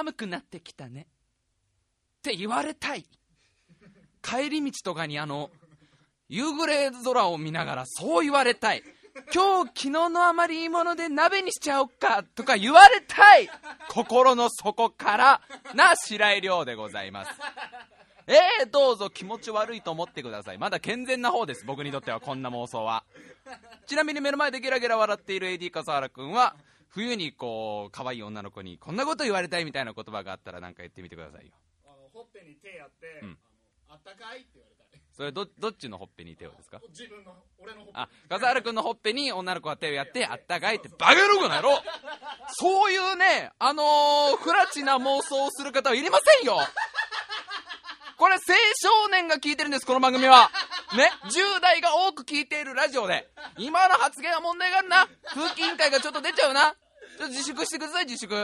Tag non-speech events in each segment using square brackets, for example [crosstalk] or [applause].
寒くなってきたね。って言われたい。帰り道とかにあの夕暮れ空を見ながらそう言われたい。今日昨日のあまりいいもので鍋にしちゃおっかとか言われたい。心の底からな白井亮でございます。えー、どうぞ気持ち悪いと思ってください。まだ健全な方です。僕にとってはこんな妄想は。ちなみに目の前でゲラゲラ笑っている AD 笠原君は冬にこう可愛い女の子にこんなこと言われたいみたいな言葉があったら何か言ってみてくださいよ。あのほっぺに手やって、うん。あったかいって言われたい。それどどっちのほっぺに手をですか？自分の俺のほっぺあ笠原君のほっぺに女の子が手をやってあったかいってバカ野郎な野郎そういうねあのー、不らちな妄想をする方はいりませんよこれ青少年が聞いてるんですこの番組は。ね10代が多く聞いているラジオで。今の発言は問題があるな。空気委員会がちょっと出ちゃうな。ちょっと自粛してください自粛。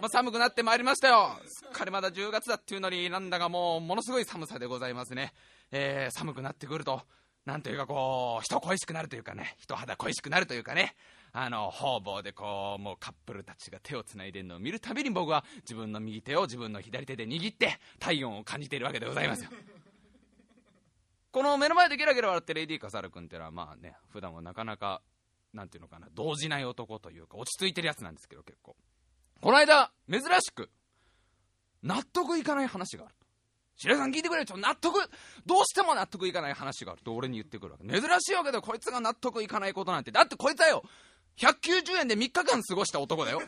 まあ、寒くなってまいりましたよ。すっかりまだ10月だっていうのになんだかもうものすごい寒さでございますね、えー寒くなってくるとなんというかこう人恋しくなるというかね。人肌恋しくなるというかね。あの方々でこうもうカップルたちが手をつないでるのを見るたびに僕は自分の右手を自分の左手で握って体温を感じているわけでございますよ。[laughs] この目の前でゲラゲラ笑ってる AD 笠原君っていうのはまあね普段はなかなかなんていうのかな動じない男というか落ち着いてるやつなんですけど結構。この間珍しく納得いかない話があると。白井さん聞いてくれよちょ納得どうしても納得いかない話があると俺に言ってくるわけ。珍しいわけだよこいつが納得いかないことなんて。だってこいつはよ190円で3日間過ごした男だよ。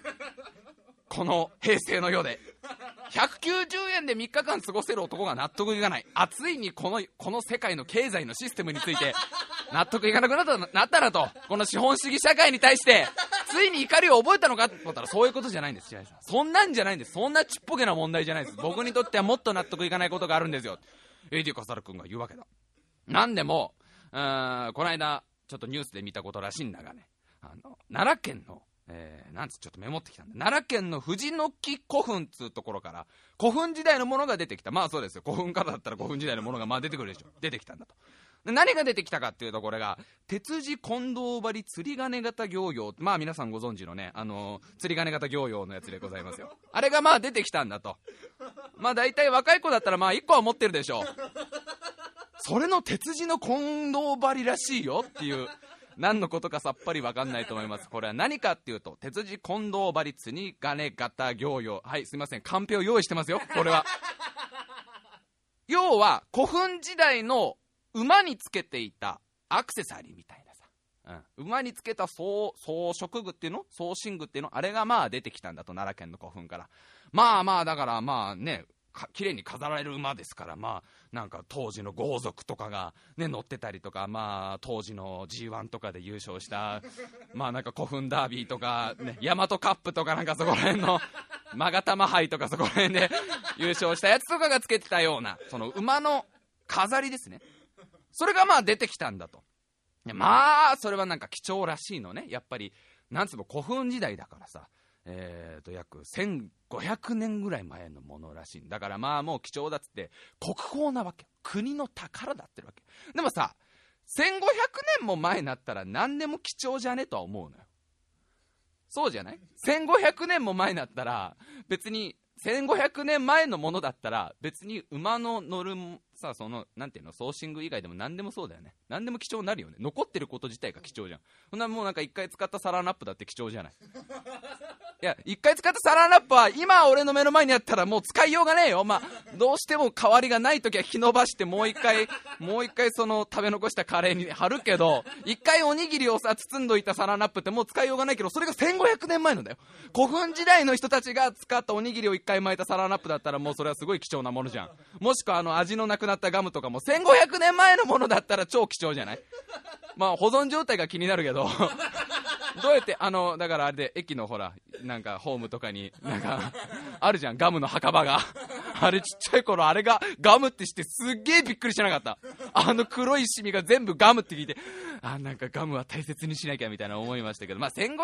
この平成の世で。190円で3日間過ごせる男が納得いかない。あついにこのこの世界の経済のシステムについて納得いかなくなったなったなと。この資本主義社会に対してついに怒りを覚えたのかと思ったらそういうことじゃないんです白井さん。そんなんじゃないんです。そんなちっぽけな問題じゃないです。僕にとってはもっと納得いかないことがあるんですよ。AD 笠原君が言うわけだ。なんでもうーんこの間ちょっとニュースで見たことらしいんだがね。あの奈良県のえー、なんつちょっとメモってきたんだ奈良県の藤の木古墳っつうところから古墳時代のものが出てきた。まあそうですよ。古墳からだったら古墳時代のものがまあ出てくるでしょ。[laughs] 出てきたんだと。で何が出てきたかっていうとこれが鉄地近藤張釣り鐘型行用まあ皆さんご存知のねあのー釣り鐘型行用のやつでございますよ。[laughs] あれがまあ出てきたんだと。まあ大体若い子だったらまあ1個は持ってるでしょう。それの鉄地の近藤張りらしいよっていう何のことかさっぱり分かんないと思います。これは何かっていうと鉄地近藤張り釣り鐘型行用。はいすいません。カンペを用意してますよこれは。[laughs] 要は古墳時代の馬につけていたアクセサリーみたいなさ、うん、馬につけた装装飾具っていうの？装身具っていうの？あれがまあ出てきたんだと奈良県の古墳から。まあまあだからまあねか綺麗に飾られる馬ですからまあなんか当時の豪族とかがね乗ってたりとかまあ当時の G1 とかで優勝したまあなんか古墳ダービーとかね大和カップとかなんかそこら辺の勾玉杯とかそこら辺で優勝したやつとかがつけてたようなその馬の飾りですね。それがまあ出てきたんだと。まあそれはなんか貴重らしいのね。やっぱりなんつうの古墳時代だからさ。えー、と約1500年ぐらい前のものらしい。んだからまあもう貴重だっつって国宝なわけ国の宝だってるわけ。でもさ1500年も前になったら何でも貴重じゃねとは思うのよ。そうじゃない？1500年も前になったら別に1500年前のものだったら別に馬の乗るさそのなんていうのソーシング以外でも何でもそうだよね。何でも貴重になるよね。残ってること自体が貴重じゃん。そんなもうなんか一回使ったサランラップだって貴重じゃない。[laughs] いや一回使ったサランラップは今俺の目の前にあったらもう使いようがねえよ。まあどうしても代わりがない時は引き伸ばしてもう一回 [laughs] もう一回その食べ残したカレーに貼るけど一回おにぎりをさ包んどいたサランラップってもう使いようがないけどそれが1500年前のだよ。古墳時代の人たちが使ったおにぎりを一回巻いたサランラップだったらもうそれはすごい貴重なものじゃん。もしくはあの味のなくなったガムとかも1500年前のものだったら超貴重じゃない？まあ保存状態が気になるけど。[laughs] どうやってあのだからあれで駅のほらなんかホームとかになんかあるじゃん。ガムの墓場が。あれちっちゃい頃あれがガムってしてすっげえびっくりしなかった。あの黒いシミが全部ガムって聞いてあなんかガムは大切にしなきゃみたいな思いましたけど。まあ1500年前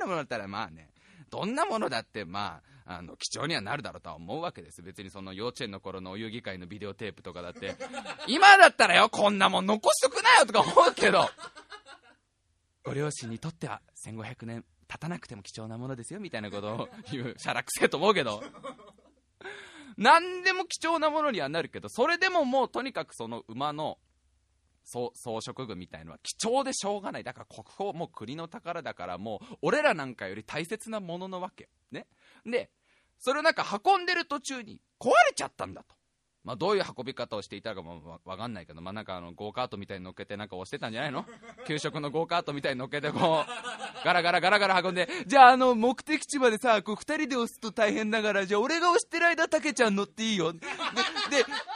のものだったらまあねどんなものだってまああの貴重にはなるだろうとは思うわけです別にその幼稚園の頃のお遊戯会のビデオテープとかだって [laughs] 今だったらよこんなもん残しとくなよとか思うけど [laughs] ご両親にとっては1500年立たなくても貴重なものですよみたいなことを [laughs] 言う、シャラくせえと思うけど。何でも貴重なものにはなるけど、それでももうとにかくその馬の装飾具みたいのは貴重でしょうがない。だから国宝、もう国の宝だからもう俺らなんかより大切なもののわけ。ね。で、それをなんか運んでる途中に壊れちゃったんだと。まあ、どういう運び方をしていたかもわかんないけど、まあ、なんかあのゴーカートみたいに乗っけてなんか押してたんじゃないの？[laughs] 給食のゴーカートみたいに乗っけてこうガラガラガラガラ運んでじゃああの目的地までさこう2人で押すと大変だからじゃあ俺が押してる間たけちゃん乗っていいよ。でで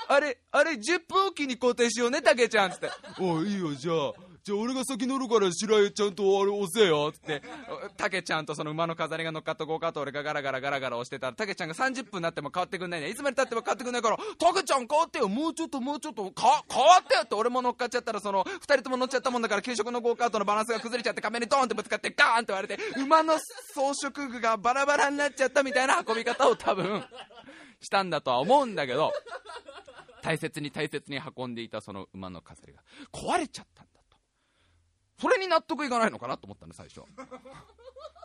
あれあれ10分おきに交代しようねたけちゃんっつって。おいいよじゃあじゃあ俺が先乗るから白井ちゃんとあれ押せよって。[laughs] たけちゃんとその馬の飾りが乗っかったゴーカート俺がガラガラガラガラ押してたらたけちゃんが30分になっても変わってくんないね。いつまでたっても変わってくんないからたけちゃん変わってよもうちょっともうちょっとか変わってよって俺も乗っかっちゃったらその2人とも乗っちゃったもんだから給食のゴーカートのバランスが崩れちゃって壁にドーンってぶつかってガーンって割れて馬の装飾具がバラバラになっちゃったみたいな運び方を多分。したんだとは思うんだけど大切に大切に運んでいたその馬の飾りが壊れちゃったんだ。それに納得いかないのかなと思ったんだ、最初。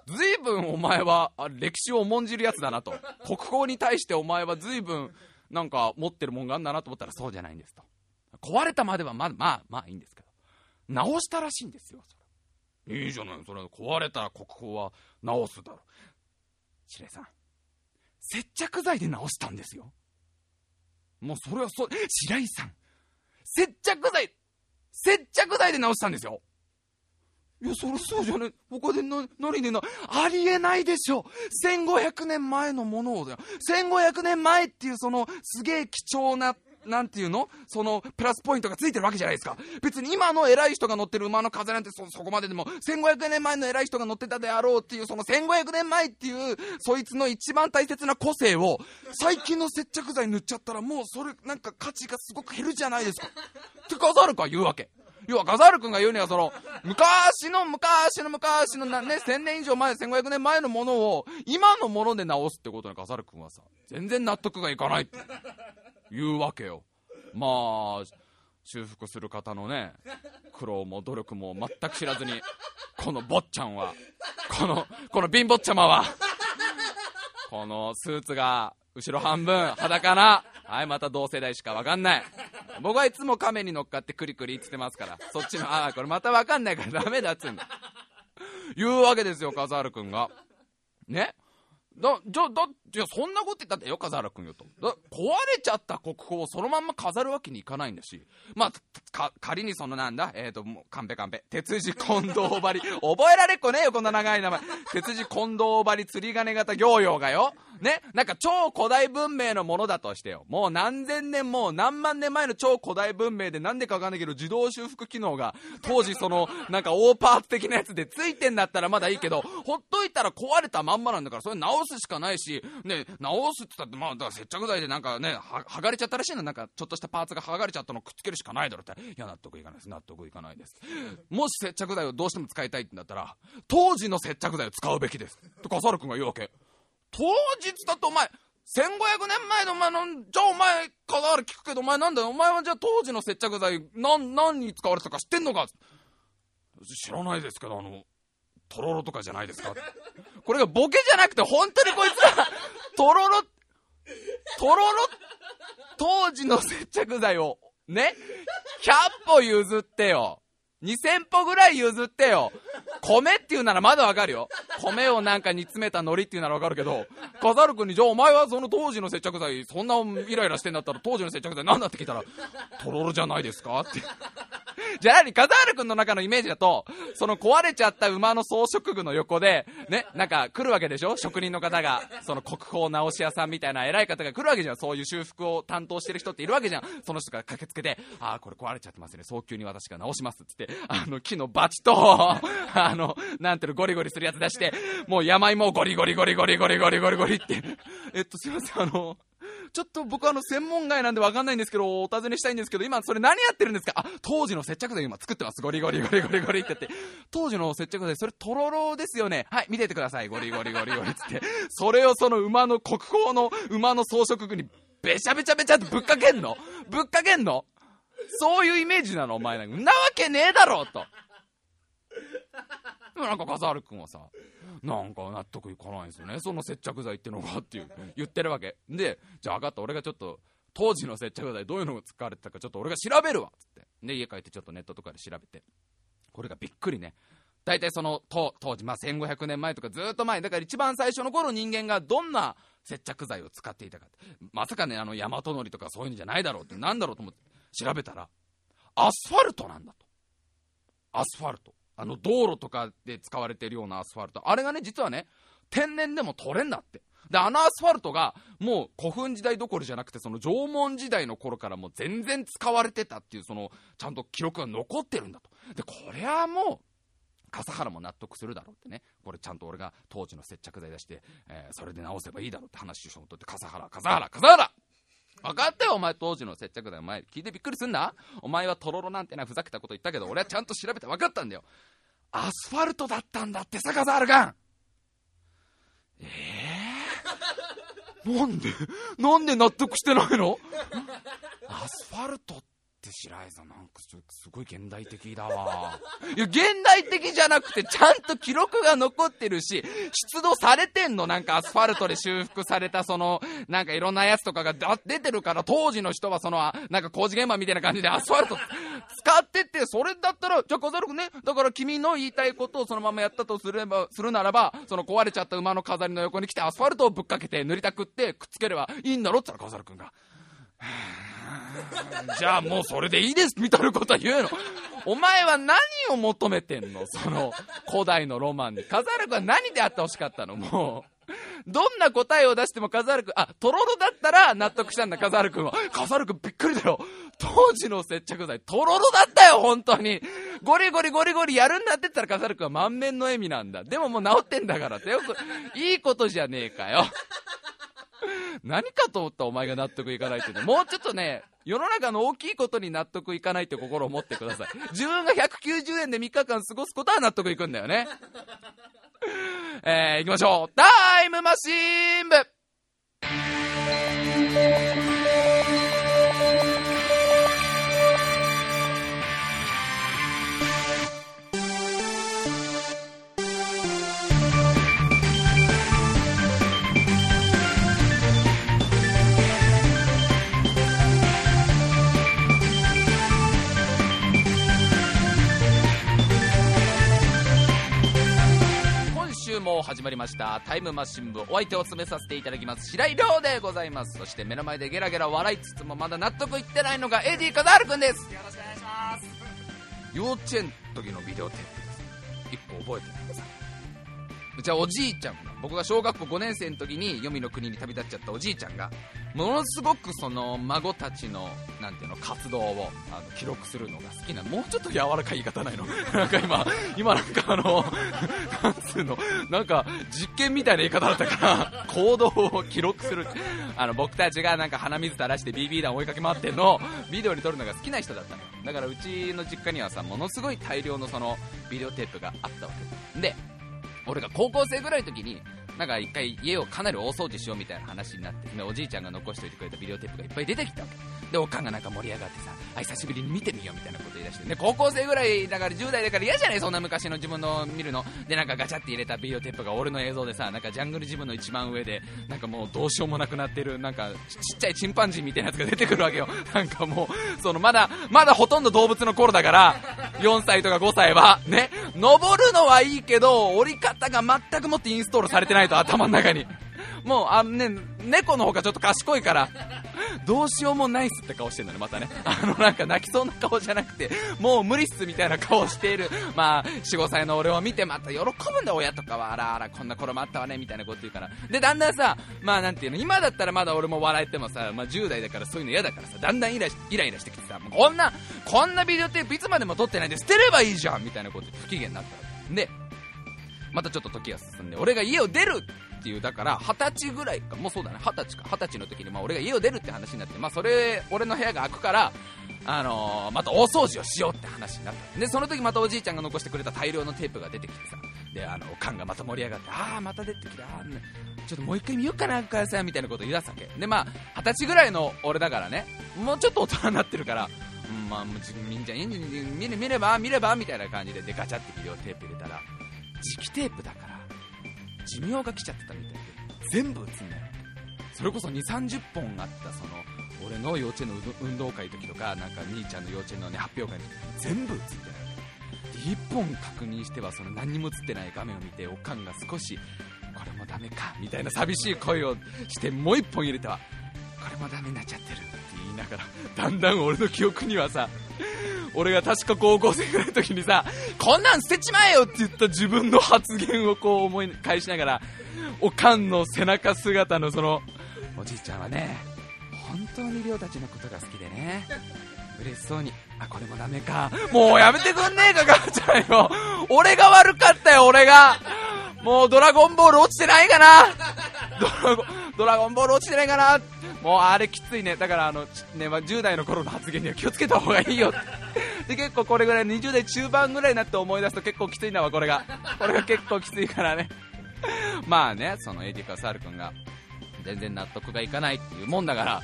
ずいぶんお前は歴史を重んじるやつだなと。国宝に対してお前はずいぶんなんか持ってるもんがあんだなと思ったらそうじゃないんですと。壊れたまではまあまあまあいいんですけど。直したらしいんですよ、それ。いいじゃない、それ壊れた国宝は直すだろ。白井さん、接着剤で直したんですよ。もうそれはそう、白井さん、接着剤、接着剤で直したんですよ。いや、それそうじゃね他でな、何でな、ありえないでしょ !1500 年前のものをだよ。1500年前っていうその、すげえ貴重な、なんていうの？その、プラスポイントがついてるわけじゃないですか。別に今の偉い人が乗ってる馬の風なんてそ、そこまででも、1500年前の偉い人が乗ってたであろうっていう、その1500年前っていう、そいつの一番大切な個性を、最近の接着剤塗っちゃったらもうそれ、なんか価値がすごく減るじゃないですか。ってカザールか言うわけ。要はガザール君が言うにはその昔の昔の昔のね1000年以上前1500年前のものを今のもので直すってことにガザール君はさ。全然納得がいかないって言うわけよ。まあ修復する方のね苦労も努力も全く知らずにこの坊ちゃんはこのこの貧乏ちゃまはこのスーツが後ろ半分裸なはいまた同世代しか分かんない僕はいつも亀に乗っかってクリクリ言ってますから、そっちの、ああ、これまたわかんないから [laughs] ダメだっつうんだ。言うわけですよ、ザール君が。ね？だ、じゃ、だ、じゃ、そんなこと言ったってよ、ザール君よと。だ、壊れちゃった国宝をそのまんま飾るわけにいかないんだし。まあ、か、仮にそのなんだ、えっ、ー、と、もう、カンペカンペ。鉄地近藤張り。覚えられっこねえよ、こんな長い名前。鉄地近藤張り釣り鐘型行用がよ。ね、なんか超古代文明のものだとしてよ。もう何千年もう何万年前の超古代文明でなんでかわかんないけど自動修復機能が当時そのなんか大パーツ的なやつでついてんだったらまだいいけど、ほっといたら壊れたまんまなんだからそれ直すしかないし、ね、直すって言ったってまあだから接着剤でなんかね、剥がれちゃったらしいの。なんかちょっとしたパーツが剥がれちゃったのくっつけるしかないだろって。いや、納得いかないです。納得いかないです。もし接着剤をどうしても使いたいってんだったら、当時の接着剤を使うべきです。と笠原君が言うわけ。当日だとお前、1500年前のお前の、じゃあお前、関わる聞くけど、お前なんだよ、お前はじゃあ当時の接着剤、なん、何に使われてたか知ってんのか知らないですけど、あの、とろろとかじゃないですかこれがボケじゃなくて、本当にこいつら、とろろ、とろろ、当時の接着剤を、ね、100歩譲ってよ。2000歩ぐらい譲ってよ。米っていうならまだわかるよ。米をなんか煮詰めた海苔っていうならわかるけど、カザル君に、じゃあお前はその当時の接着剤、そんなイライラしてんだったら当時の接着剤何だって聞いたら、とろろじゃないですか？って。じゃあ何カザール君の中のイメージだと、その壊れちゃった馬の装飾具の横で、ね、なんか来るわけでしょ？職人の方が、その国宝直し屋さんみたいな偉い方が来るわけじゃん。そういう修復を担当してる人っているわけじゃん。その人が駆けつけて、ああ、これ壊れちゃってますね。早急に私が直しますっつって、あの、木のバチと、あの、なんていうの、ゴリゴリするやつ出して、もう山芋をゴリゴリゴリゴリゴリゴリゴリゴリって、[laughs] えっと、すいません、あの、ちょっと僕あの専門外なんでわかんないんですけど、お尋ねしたいんですけど、今それ何やってるんですか？あ、当時の接着剤今作ってます。ゴリゴリゴリゴリゴリって言って。当時の接着剤、それとろろですよね。はい、見ててください。ゴリゴリゴリゴリってって。それをその馬の国宝の馬の装飾具にべちゃべちゃべちゃってぶっかけんの？ぶっかけんの？そういうイメージなのお前なんか。なわけねえだろと。もなんか笠原君はさ、なんか納得いかないんですよね、その接着剤ってのがっていう言ってるわけ。で、じゃあ分かった、俺がちょっと、当時の接着剤どういうのが使われてたかちょっと俺が調べるわっつって。で、家帰ってちょっとネットとかで調べて。これがびっくりね。大体その当当時、まあ、1500年前とかずっと前、だから一番最初の頃人間がどんな接着剤を使っていたか。まさかね、あの、大和のりとかそういうのじゃないだろうって、なんだろうと思って調べたら、アスファルトなんだと。アスファルト。あの、道路とかで使われてるようなアスファルト。あれがね、実はね、天然でも取れんだって。で、あのアスファルトが、もう古墳時代どころじゃなくて、その縄文時代の頃からもう全然使われてたっていう、その、ちゃんと記録が残ってるんだと。で、これはもう、笠原も納得するだろうってね、これちゃんと俺が当時の接着剤出して、えーそれで直せばいいだろうって話をしようとって、笠原、笠原、笠原分かったよ、お前、当時の接着剤、お前、聞いてびっくりすんなお前はとろろなんてな、ふざけたこと言ったけど、俺はちゃんと調べて分かったんだよ。アスファルトだったんだってさ、笠原君ええなんでなんで納得してないの？[laughs] アスファルトっって白井さんなんかすごい現代的だわ。いや現代的じゃなくてちゃんと記録が残ってるし出土されてんの。なんかアスファルトで修復されたそのなんかいろんなやつとかが出てるから当時の人はそのなんか工事現場みたいな感じでアスファルト使っててそれだったらじゃあ飾るくねだから君の言いたいことをそのままやったとすればするならばその壊れちゃった馬の飾りの横に来てアスファルトをぶっかけて塗りたくってくっつければいいんだろ？って言ったら飾るくんが。[laughs] じゃあもうそれでいいですみたいなこと言うの。お前は何を求めてんの？その古代のロマンに。カザル君は何であってほしかったの？もう。どんな答えを出してもカザル君、あ、トロロだったら納得したんだ、カザル君は。カザル君びっくりだよ。当時の接着剤、トロロだったよ、本当に。ゴリゴリゴリゴリやるんだって言ったらカザル君は満面の笑みなんだ。でももう治ってんだからってよく、いいことじゃねえかよ。[laughs] 何かと思ったお前が納得いかないってね。もうちょっとね、世の中の大きいことに納得いかないって心を持ってください。自分が190円で3日間過ごすことは納得いくんだよね。えー、行きましょう。タイムマシーン部も始まりました。タイムマシン部お相手を務めさせていただきます白井亮でございます。そして目の前でゲラゲラ笑いつつもまだ納得いってないのがエディカザールくんです。よろしくお願いします。幼稚園の時のビデオテープです。一個覚えてくださいうちはおじいちゃんが僕が小学校5年生の時に黄泉の国に旅立っちゃったおじいちゃんがものすごくその孫たちのなんていうの活動をあの記録するのが好きなもうちょっと柔らかい言い方ないの。[laughs] なんか今今なんかあの [laughs] なんつうのなんか実験みたいな言い方だったから行動を記録する。あの僕たちがなんか鼻水垂らして BB 弾追いかけ回ってるのをビデオに撮るのが好きな人だったのよ。だからうちの実家にはさものすごい大量のそのビデオテープがあったわけ。で俺が高校生ぐらいの時になんか一回家をかなり大掃除しようみたいな話になっておじいちゃんが残しておいてくれたビデオテープがいっぱい出てきたわけ。でおかんがなんか盛り上がってさあ久しぶりに見てみようみたいなこと言い出してで高校生ぐらいだから10代だから嫌じゃないそんな昔の自分の見るの。でなんかガチャって入れたビデオテープが俺の映像でさなんかジャングルジムの一番上でなんかもうどうしようもなくなってるなんかちちっちゃいチンパンジーみたいなやつが出てくるわけよ。[laughs] なんかもうそのまだまだほとんど動物の頃だから4歳とか5歳はね登るのはいいけど折り方が全くもってインストールされてないと頭の中に。もうあのね猫の方がちょっと賢いからどうしようもないっすって顔してるのねまたね。あのなんか泣きそうな顔じゃなくてもう無理っすみたいな顔しているまあ45歳の俺を見てまた喜ぶんだ親とかはあらあらこんな頃もあったわねみたいなこと言うから。でだんだんさまあなんていうの今だったらまだ俺も笑えてもさ、まあ、10代だからそういうの嫌だからさだんだんイライイライラしてきてさこんなこんなビデオテープいつまでも撮ってないで捨てればいいじゃんみたいなこと不機嫌になった。でまたちょっと時が進んで俺が家を出るっていうだから二十歳ぐらいかもうそうだね。二十歳か。二十歳の時にまあ俺が家を出るって話になってまあそれ俺の部屋が開くからあのーまた大掃除をしようって話になった。でその時またおじいちゃんが残してくれた大量のテープが出てきてさであのおかんがまた盛り上がってああまた出てきたちょっともう一回見ようかな母さんみたいなこと言い出すわけ。でまあ二十歳ぐらいの俺だからねもうちょっと大人になってるからまあみんじゃん見れ見れば見ればみたいな感じででガチャってビデオテープ入れたら磁気テープだから。寿命が来ちゃってたみたいで。全部映んないそれこそ2 3 0本あったその俺の幼稚園の運動会の時とかなんか兄ちゃんの幼稚園の、ね、発表会の時全部映ってない1本確認してはその何にも映ってない画面を見ておかんが少しこれもダメかみたいな寂しい声をしてもう1本入れてはこれもダメになっちゃってる。って言いながらだんだん俺の記憶にはさ俺が確か高校生ぐらいの時にさこんなん捨てちまえよって言った自分の発言をこう思い返しながらおかんの背中姿のそのおじいちゃんはね本当に亮たちのことが好きでね嬉しそうにあこれもダメかもうやめてくんねえか母ちゃんよ。俺が悪かったよ俺が。もうドラゴンボール落ちてないかな。ドラゴドラゴンボール落ちてないかな。もうあれきついね。だからあの、ねまあ、10代の頃の発言には気をつけた方がいいよ。で結構これぐらい20代中盤ぐらいになって思い出すと結構きついんだわこれが。これが結構きついからね。まあねその AD カサール君が全然納得がいかないっていうもんだから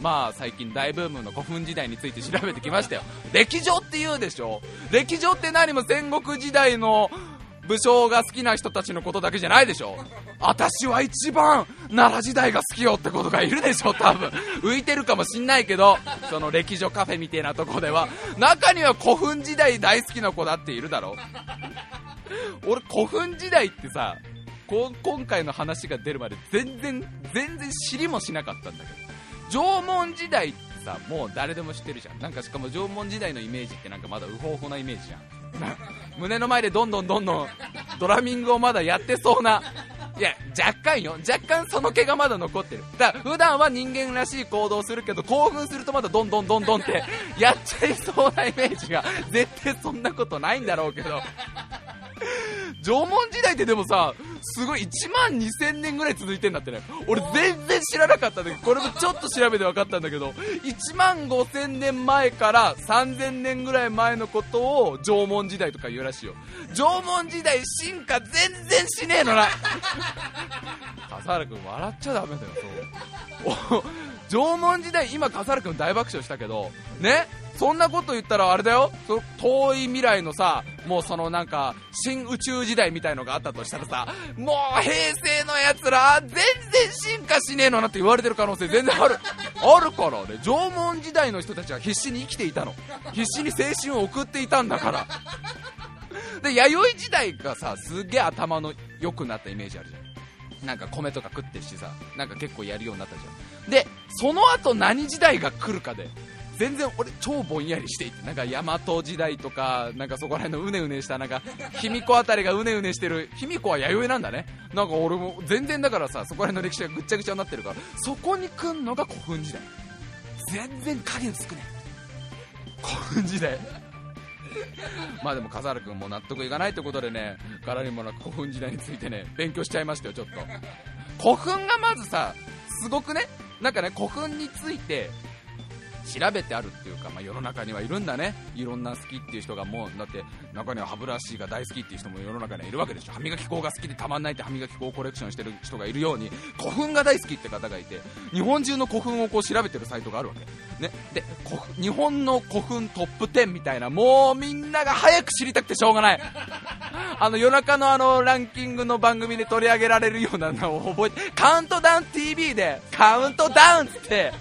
まあ最近大ブームの古墳時代について調べてきましたよ。歴女って言うでしょ。歴女って何も戦国時代の武将が好きな人たちのことだけじゃないでしょ。私は一番奈良時代が好きよってことがいるでしょ多分。浮いてるかもしんないけどその歴女カフェみたいなとこでは。中には古墳時代大好きな子だっているだろ俺古墳時代ってさ今回の話が出るまで全然全然知りもしなかったんだけど。縄文時代ってさもう誰でも知ってるじゃん。なんかしかも縄文時代のイメージってなんかまだウホウホなイメージじゃん。[laughs] 胸の前でどんどんどんどんドラミングをまだやってそうな。いや若干よ。若干その毛がまだ残ってる。だから普段は人間らしい行動するけど興奮するとまだどんどんどんどんってやっちゃいそうなイメージが絶対そんなことないんだろうけど。[laughs] 縄文時代ってでもさすごい1万2000年ぐらい続いてんだってね。俺全然知らなかったんだけどこれもちょっと調べて分かったんだけど1万5000年前から3000年ぐらい前のことを縄文時代とか言うらしいよ。縄文時代進化全然しねえのな。[laughs] 笠原君笑っちゃダメだよそう。縄文時代今笠原君大爆笑したけどね？そんなこと言ったらあれだよ。そ遠い未来のさもうそのなんか新宇宙時代みたいのがあったとしたらさもう平成のやつら全然進化しねえのなって言われてる可能性全然ある。あるからね。縄文時代の人たちは必死に生きていたの。必死に青春を送っていたんだから。で弥生時代がさすげえ頭の良くなったイメージあるじゃん。なんか米とか食ってるしさなんか結構やるようになったじゃん。でその後何時代が来るかで全然俺超ぼんやりしていてなんか大和時代とかなんかそこら辺のうねうねしたなんか卑弥呼あたりがうねうねしてる卑弥呼は弥生なんだね。なんか俺も全然だからさそこら辺の歴史がぐっちゃぐちゃになってるからそこに来んのが古墳時代。全然影薄くね古墳時代。まあでも笠原君も納得いかないってことでね柄にもなく古墳時代についてね勉強しちゃいましたよちょっと。古墳がまずさすごくねなんかね古墳について調べてあるっていうか、まあ、世の中にはいるんだね。いろんな好きっていう人がもうだって中には歯ブラシが大好きっていう人も世の中にはいるわけでしょ。歯磨き粉が好きでたまんないって歯磨き粉をコレクションしてる人がいるように古墳が大好きって方がいて日本中の古墳をこう調べてるサイトがあるわけ、ね、で日本の古墳トップ10みたいなもうみんなが早く知りたくてしょうがない。[laughs] あの夜中のあのランキングの番組で取り上げられるようなのを覚えてカウントダウン TV でカウントダウンって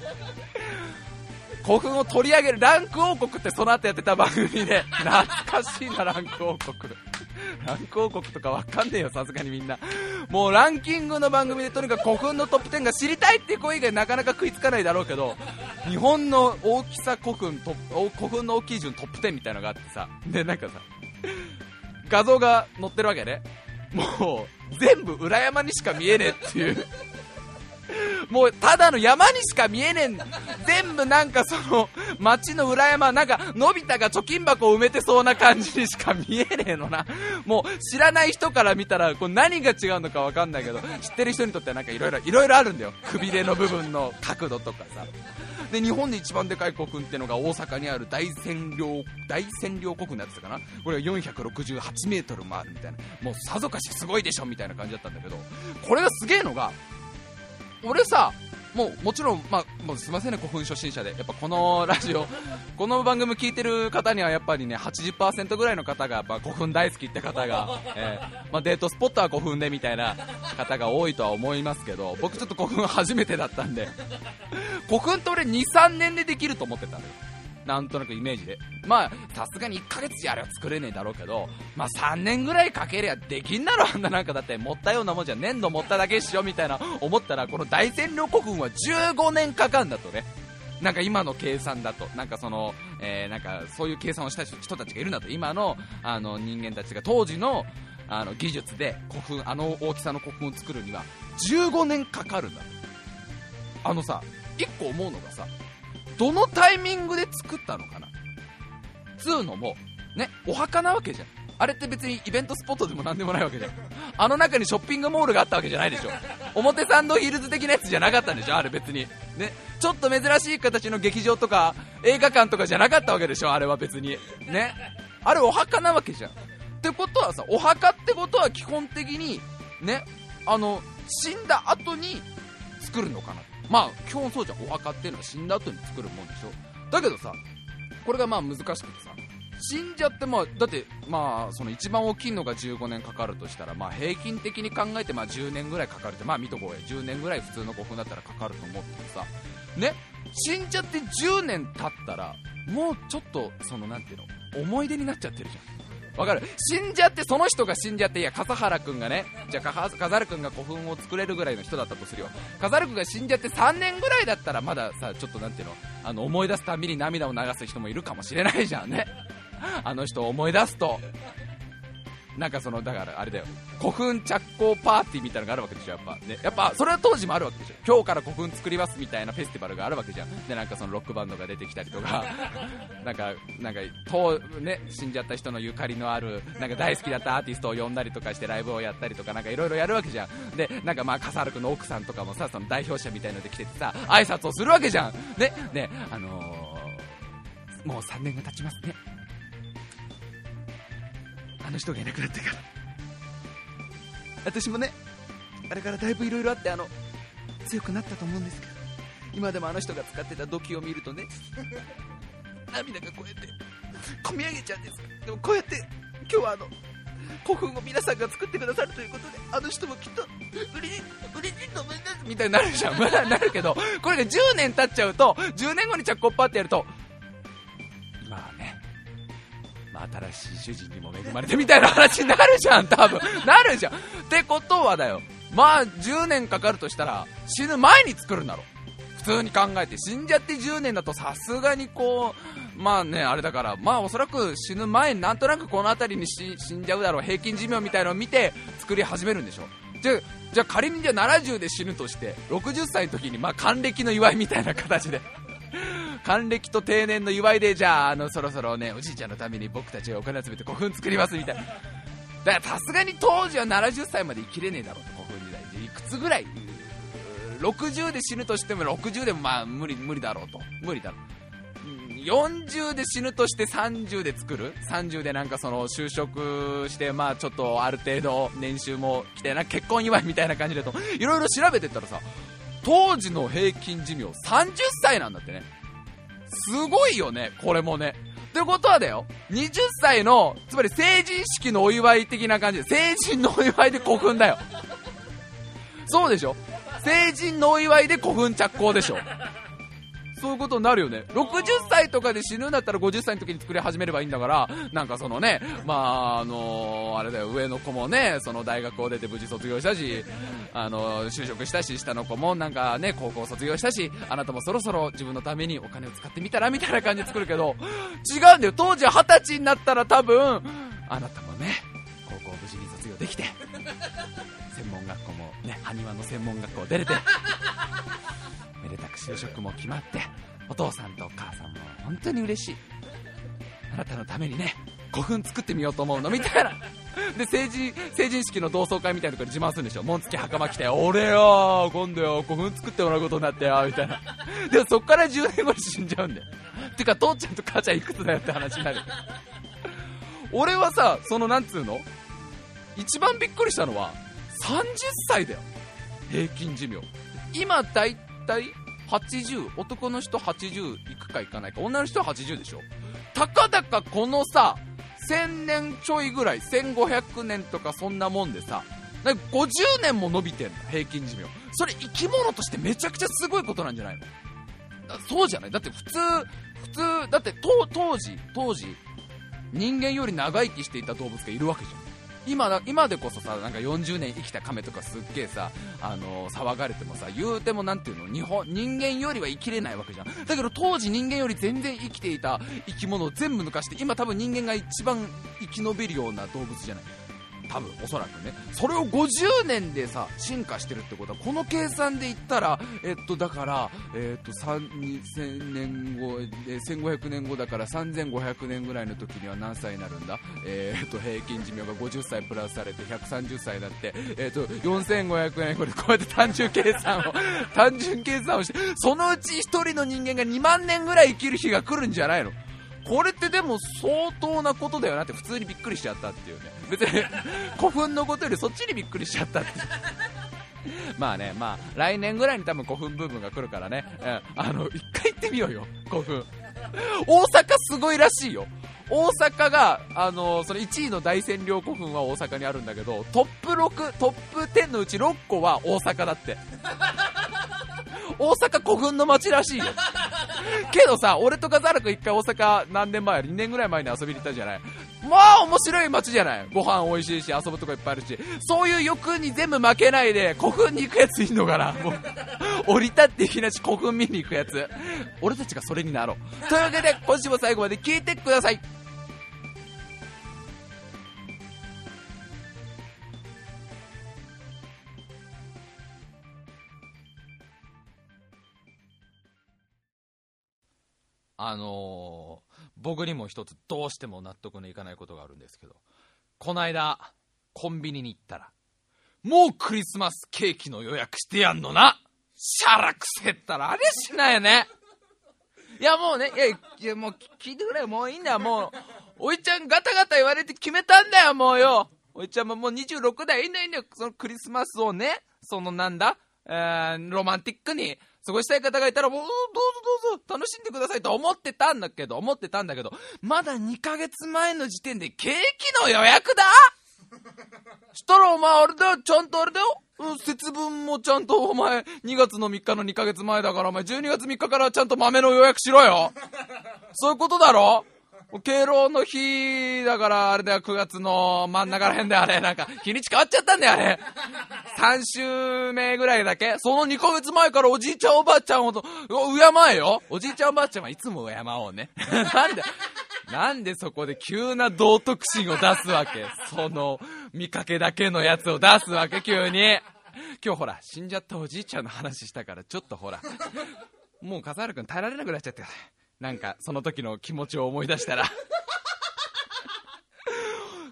古墳を取り上げるランク王国ってその後やってた番組で。懐かしいなランク王国。ランク王国とかわかんねえよさすがにみんな。もうランキングの番組でとにかく古墳のトップ10が知りたいって声以外なかなか食いつかないだろうけど日本の大きさ古墳ト古墳の大きい順トップ10みたいなのがあってさ。でなんかさ画像が載ってるわけね。もう全部裏山にしか見えねえっていう。[laughs] もうただの山にしか見えねえん。全部なんかその街の裏山なんかのび太が貯金箱を埋めてそうな感じにしか見えねえのな。もう知らない人から見たらこう何が違うのか分かんないけど知ってる人にとってはなんかいろいろあるんだよ。くびれの部分の角度とかさ。で日本で一番でかい古墳ってのが大阪にある大仙陵大仙陵古墳のやつかな。これが468メートルもあるみたいな。もうさぞかしすごいでしょみたいな感じだったんだけどこれがすげえのが俺さもうもちろん、まあ、もうすみませんね、古墳初心者で、やっぱこのラジオ、この番組聞いてる方にはやっぱりね80%ぐらいの方がやっぱ古墳大好きって方が、えーまあ、デートスポットは古墳でみたいな方が多いとは思いますけど、僕ちょっと古墳初めてだったんで、古墳って俺2、3年でできると思ってたのよ。なんとなくイメージで。まあ、さすがに1ヶ月じゃあれは作れねえだろうけど、まあ3年ぐらいかけりゃできんだろ、あんななんかだって持ったようなもんじゃ粘土持っただけっしょみたいな思ったら、この大占領古墳は15年かかるんだとね。なんか今の計算だと、なんかその、えー、なんかそういう計算をした人たちがいるんだと、今のあの人間たちが当時のあの技術で古墳、あの大きさの古墳を作るには15年かかるんだあのさ、1個思うのがさ、どのタイミングで作ったのかな？つうのも、ね、お墓なわけじゃん。あれって別にイベントスポットでもなんでもないわけじゃん。あの中にショッピングモールがあったわけじゃないでしょ。表参道ヒルズ的なやつじゃなかったんでしょあれ別に。ね。ちょっと珍しい形の劇場とか映画館とかじゃなかったわけでしょあれは別に。ね。あれお墓なわけじゃん。ってことはさ、お墓ってことは基本的に、ね、あの、死んだ後に作るのかな？まあ、基本そうじゃん。お墓っていうのは死んだ後に作るもんでしょ。だけどさ、これがまあ難しくてさ、死んじゃって、まあ、だって、まあ、その一番大きいのが15年かかるとしたら、まあ、平均的に考えて、まあ、10年ぐらいかかるって、まあ、見とこうよ。10年ぐらい普通の古墳だったらかかると思ってさ、ね、死んじゃって10年経ったら、もうちょっと、その、なんていうの、思い出になっちゃってるじゃん。わかる。死んじゃってその人が死んじゃっていや笠原君がねじゃあ笠原君が古墳を作れるぐらいの人だったとするよ。笠原君が死んじゃって3年ぐらいだったらまださちょっとなんていうのあの思い出すたびに涙を流す人もいるかもしれないじゃんね。あの人を思い出すと。なんかそのだからあれだよ。古墳着工パーティーみたいなのがあるわけでしょやっぱ。ねやっぱそれは当時もあるわけでしょ。今日から古墳作りますみたいなフェスティバルがあるわけじゃん。でなんかそのロックバンドが出てきたりとか。[laughs] なんかなんかとね死んじゃった人のゆかりのあるなんか大好きだったアーティストを呼んだりとかしてライブをやったりとかなんかいろいろやるわけじゃん。でなんかまあ笠原君の奥さんとかもさその代表者みたいので来ててさ挨拶をするわけじゃん。ねねあのー、もう3年が経ちますね。の人がいなくなってから。私もねあれからだいぶいろいろあってあの強くなったと思うんですけど今でもあの人が使ってた土器を見るとね [laughs] 涙がこうやって込み上げちゃうんですでもこうやって今日はあの古墳を皆さんが作ってくださるということであの人もきっと嬉しい嬉しいと思いますみたいになるじゃん。まだなるけどこれが10年経っちゃうと10年後に着工パってやると新しい主人にも恵まれてみたいな話になるじゃん、多分。なるじゃん。ってことはだよ。まあ、10年かかるとしたら、死ぬ前に作るんだろ。普通に考えて。死んじゃって10年だとさすがにこう、まあね、あれだから、まあおそらく死ぬ前なんとなくこの辺りに死んじゃうだろう、平均寿命みたいなのを見て作り始めるんでしょ。じゃ、じゃあ仮にじゃ70で死ぬとして、60歳の時にま還暦の祝いみたいな形で。還暦と定年の祝いでじゃああのそろそろねおじいちゃんのために僕たちがお金集めて古墳作りますみたいな。だからさすがに当時は70歳まで生きれねえだろうと古墳時代でいくつぐらい60で死ぬとしても60でもまあ無理無理だろうと。無理だろう。40で死ぬとして30で作る？30でなんかその就職してまあちょっとある程度年収も来てな結婚祝いみたいな感じでと。いろいろ調べてったらさ当時の平均寿命30歳なんだってね。すごいよね、これもね。ってことはだよ、20歳の、つまり成人式のお祝い的な感じで、成人のお祝いで古墳だよ。そうでしょ？成人のお祝いで古墳着工でしょ？そういうことになるよね。60歳とかで死ぬんだったら50歳の時に作り始めればいいんだから、なんかそのね、まあ、あのー、あれだよ、上の子もね、その大学を出て無事卒業したし、あのー、就職したし、下の子もなんかね、高校卒業したし、あなたもそろそろ自分のためにお金を使ってみたらみたいな感じで作るけど、違うんだよ。当時は20歳になったら多分、あなたもね、高校無事に卒業できて、専門学校もね、埴輪の専門学校出れて、めでたく就職も決まってお父さんとお母さんも本当に嬉しい。あなたのためにね古墳作ってみようと思うのみたいな。で成人成人式の同窓会みたいなところで自慢するんでしょ。紋付き袴着て俺よ今度よ古墳作ってもらうことになってよみたいな。でもそっから10年後に死んじゃうんだよ。てか父ちゃんと母ちゃんいくつだよって話になる。俺はさそのなんつうの？一番びっくりしたのは30歳だよ。平均寿命。今大体80男の人80いくかいかないか。女の人は80でしょ。たかだかこのさ1000年ちょいぐらい1500年とかそんなもんでさなんか50年も伸びてんの平均寿命。それ生き物としてめちゃくちゃすごいことなんじゃないの？そうじゃない？だって普通普通だって当時当時人間より長生きしていた動物がいるわけじゃん。今今でこそさなんか40年生きた亀とかすっげえさ、あのー騒がれてもさ言うてもなんていうの日本人間よりは生きれないわけじゃん。だけど当時人間より全然生きていた生き物を全部抜かして今多分人間が一番生き延びるような動物じゃない。多分おそらくね。それを50年でさ進化してるってことはこの計算で言ったらえっとだからえっと3000年後えー1500年後だから3500年ぐらいの時には何歳になるんだ？えっと平均寿命が50歳プラスされて130歳になってえっと4500年後でこうやって単純計算を [laughs] 単純計算をしてそのうち1人の人間が2万年ぐらい生きる日が来るんじゃないの？これってでも相当なことだよなって普通にびっくりしちゃったっていうね。別に古墳のことよりそっちにびっくりしちゃったって。まあねまあ来年ぐらいに多分古墳ブームが来るからね、うん、あの一回行ってみようよ古墳。大阪すごいらしいよ。大阪が、あのその1位の大仙陵古墳は大阪にあるんだけどトップ6トップ10のうち6個は大阪だって。大阪古墳の街らしいよ。けどさ、俺とかザラ君一回大阪何年前 ?2 年ぐらい前に遊びに行ったじゃない。まあ面白い街じゃない。ご飯美味しいし遊ぶとこいっぱいあるし。そういう欲に全部負けないで古墳に行くやついんのかな。もう降り立っていきなし古墳見に行くやつ。俺たちがそれになろう。というわけで今週も最後まで聞いてください。あのー僕にも一つどうしても納得のいかないことがあるんですけどこないだコンビニに行ったらもうクリスマスケーキの予約してやんのな。シャラくせったらあれしないよね。いやもうねいやいやもう聞いてくれよ。もういいんだよ。もうおいちゃんガタガタ言われて決めたんだよ。もうよ。おいちゃんももう26だよ。いいんだいいんだよ。そのクリスマスをねそのなんだえーロマンティックに過ごしたい方がいたらもうどうぞどうぞ楽しんでくださいと思ってたんだけど思ってたんだけどまだ2ヶ月前の時点でケーキの予約だ！したらお前あれだよ。ちゃんとあれだよ。節分もちゃんとお前2月の3日の2ヶ月前だからお前12月3日からちゃんと豆の予約しろよ。そういうことだろ？敬老の日だからあれだよ9月の真ん中らへんだよあれなんか日にち変わっちゃったんだよあれ。3週目ぐらいだけ？その2ヶ月前からおじいちゃんおばあちゃんをと敬えよ。おじいちゃんおばあちゃんはいつも敬おうね。[laughs] なんでなんでそこで急な道徳心を出すわけ？その見かけだけのやつを出すわけ？急に。今日ほら死んじゃったおじいちゃんの話したからちょっとほら。もう笠原君耐えられなくなっちゃって。なんかその時の気持ちを思い出したら。[laughs]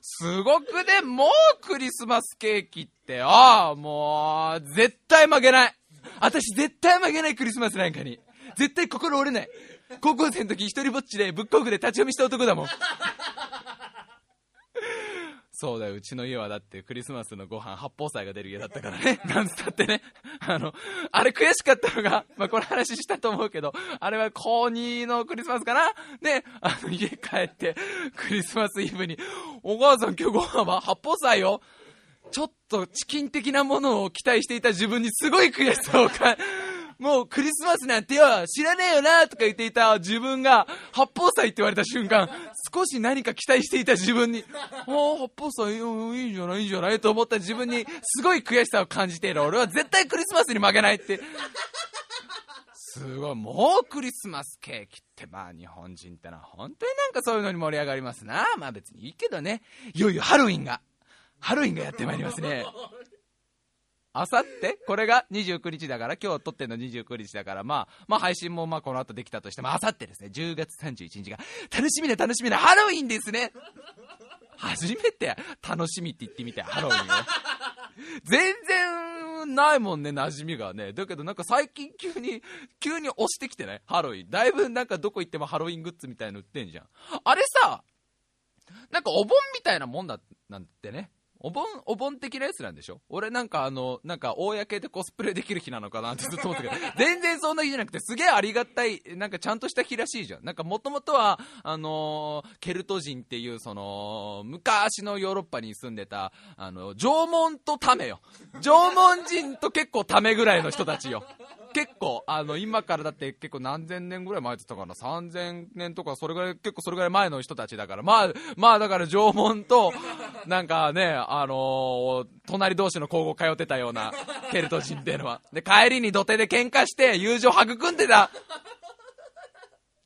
すごくねもうクリスマスケーキってああもう絶対負けない。私絶対負けないクリスマスなんかに。絶対心折れない。高校生の時一人ぼっちでブックオフで立ち読みした男だもん。そうだよ。うちの家はだってクリスマスのご飯八宝菜が出る家だったからね。[laughs] なんつったってね。あのあれ悔しかったのがまあこの話したと思うけどあれは高2のクリスマスかな？であの家帰ってクリスマスイブにお母さん今日ご飯は八宝菜よ。ちょっとチキン的なものを期待していた自分にすごい悔しさをかもうクリスマスなんてよ知らねえよなとか言っていた自分が八宝菜って言われた瞬間少し何か期待していた自分にああ八宝菜うんいいじゃないいいんじゃないと思った自分にすごい悔しさを感じている。俺は絶対クリスマスに負けないって。すごいもうクリスマスケーキってまあ日本人ってのは本当になんかそういうのに盛り上がりますな。まあ別にいいけどね。いよいよハロウィンが。ハロウィンがやってまいりますね。あさってこれが29日だから今日撮ってんの29日だからまあまあ配信もまあこの後できたとしてもあさってですね。10月31日が。楽しみな楽しみなハロウィンですね。初めて。楽しみって言ってみてハロウィンを全然ないもんね馴染みがね。だけどなんか最近急に急に押してきてねハロウィン。だいぶなんかどこ行ってもハロウィングッズみたいの売ってんじゃん。あれさなんかお盆みたいなもんだなんてね。お盆、お盆的なやつなんでしょ？俺なんかあの、なんか、公でコスプレできる日なのかなって [laughs] ずっと思ってたけど、全然そんな日じゃなくて、すげえありがたい、なんかちゃんとした日らしいじゃん。なんかもともとは、あのーケルト人っていう、その、昔のヨーロッパに住んでた、あの、縄文とタメよ。縄文人と結構タメぐらいの人たちよ。結構、あの、今からだって結構何千年ぐらい前って言ったかな、3000年とか、それぐらい、結構それぐらい前の人たちだから、まあ、まあだから縄文と、なんかね、あのー隣同士の高校通ってたようなケルト人っていうのは。で、帰りに土手で喧嘩して友情育んでた。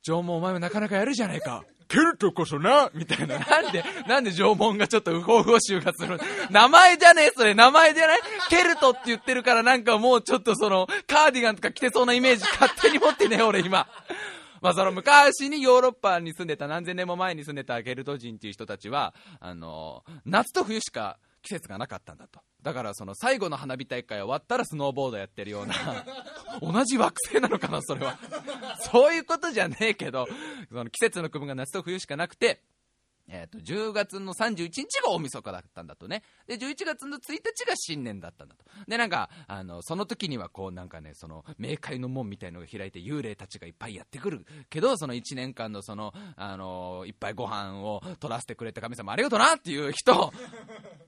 縄文お前もなかなかやるじゃないか。ケルトこそなみたいな。[laughs] なんで、なんで縄文がちょっとウホウホ臭がする名前じゃねえそれ、名前じゃない？ケルトって言ってるからなんかもうちょっとその、カーディガンとか着てそうなイメージ勝手に持ってね、俺今。まあその昔にヨーロッパに住んでた、何千年も前に住んでたケルト人っていう人たちは、あの、夏と冬しか季節がなかったんだと。だからその最後の花火大会終わったらスノーボードやってるような、[laughs] 同じ惑星なのかな、それは。[laughs] そういうことじゃねえけど、その季節の区分が夏と冬しかなくて、えー、と10月の31日が大晦日だったんだとねで11月の1日が新年だったんだとでなんかあのその時にはこうなんかねその冥界の門みたいのが開いて幽霊たちがいっぱいやってくるけどその1年間のそのあのいっぱいご飯を取らせてくれた神様ありがとうなっていう人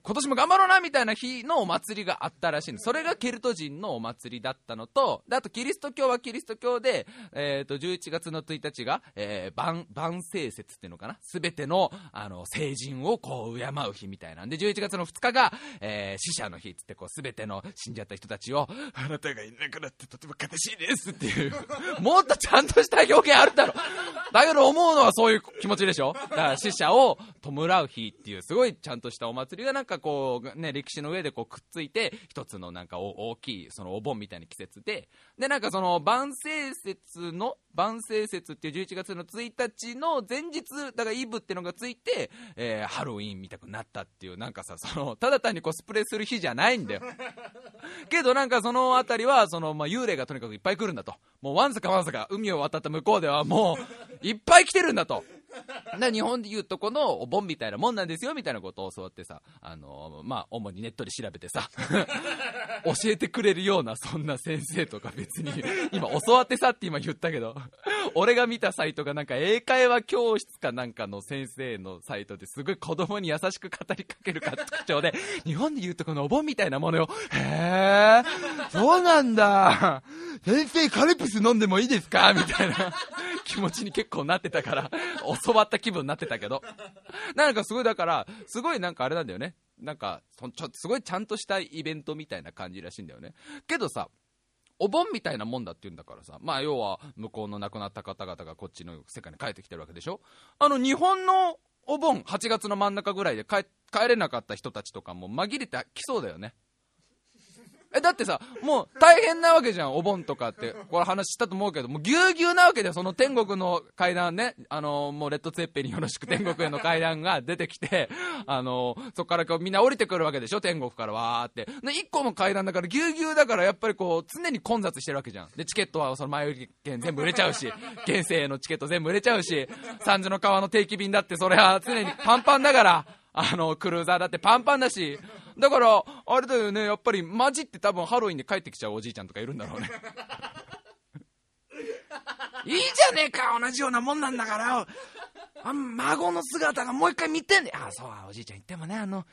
今年も頑張ろうなみたいな日のお祭りがあったらしいんですそれがケルト人のお祭りだったのとであとキリスト教はキリスト教で、えー、と11月の1日が、えー、万万聖節っていうのかな。全てのあの成人をこう敬う日みたいなんで11月の2日が、えー死者の日っつってこう全ての死んじゃった人たちをあなたがいなくなってとても悲しいですっていう。[laughs] もっとちゃんとした表現あるだろだけど思うのはそういう気持ちでしょ。だから死者を弔う日っていうすごいちゃんとしたお祭りがなんかこうね歴史の上でこうくっついて一つのなんかお大きいそのお盆みたいな季節ででなんかその万聖節の万聖節っていう11月の1日の前日だからイブっていうのがついて、えーハロウィーン見たくなったっていうなんかさそのただ単にコスプレする日じゃないんだよ。[laughs] けどなんかその辺りはその、まあ、幽霊がとにかくいっぱい来るんだと。もうわんさかわんさか海を渡った向こうではもういっぱい来てるんだと [laughs] で日本でいうとこのお盆みたいなもんなんですよみたいなことを教わってさ、あのまあ、主にネットで調べてさ [laughs] 教えてくれるようなそんな先生とか別に今教わってさって今言ったけど俺が見たサイトがなんか英会話教室かなんかの先生のサイトですごい子供に優しく語りかけるか特徴で日本でいうとこのお盆みたいなものよ。へえそうなんだ。先生カルピス飲んでもいいですか？みたいな気持ちに結構なってたからわった気分になってたけど。なんかすごいだからすごいなんかあれなんだよね。なんかそちょすごいちゃんとしたイベントみたいな感じらしいんだよね。けどさお盆みたいなもんだって言うんだからさまあ要は向こうの亡くなった方々がこっちの世界に帰ってきてるわけでしょ。あの日本のお盆8月の真ん中ぐらいで帰帰れなかった人たちとかも紛れてきそうだよね。えだってさもう大変なわけじゃんお盆とかって。これ話したと思うけどもうぎゅうぎゅうなわけでその天国の階段ね。あのもうレッドツェッペリンよろしく天国への階段が出てきて [laughs] あのそこからこうみんな降りてくるわけでしょ天国からわーって。で1個の階段だからぎゅうぎゅうだからやっぱりこう常に混雑してるわけじゃん。でチケットはその前売り券全部売れちゃうし [laughs] 現世へのチケット全部売れちゃうし三途の川の定期便だってそれは常にパンパンだからあのクルーザーだってパンパンだしだからあれだよね。やっぱりマジって多分ハロウィンで帰ってきちゃうおじいちゃんとかいるんだろうね。[laughs] いいじゃねえか同じようなもんなんだから。あ孫の姿がもう一回見てんね。あそうおじいちゃん言ってもねあの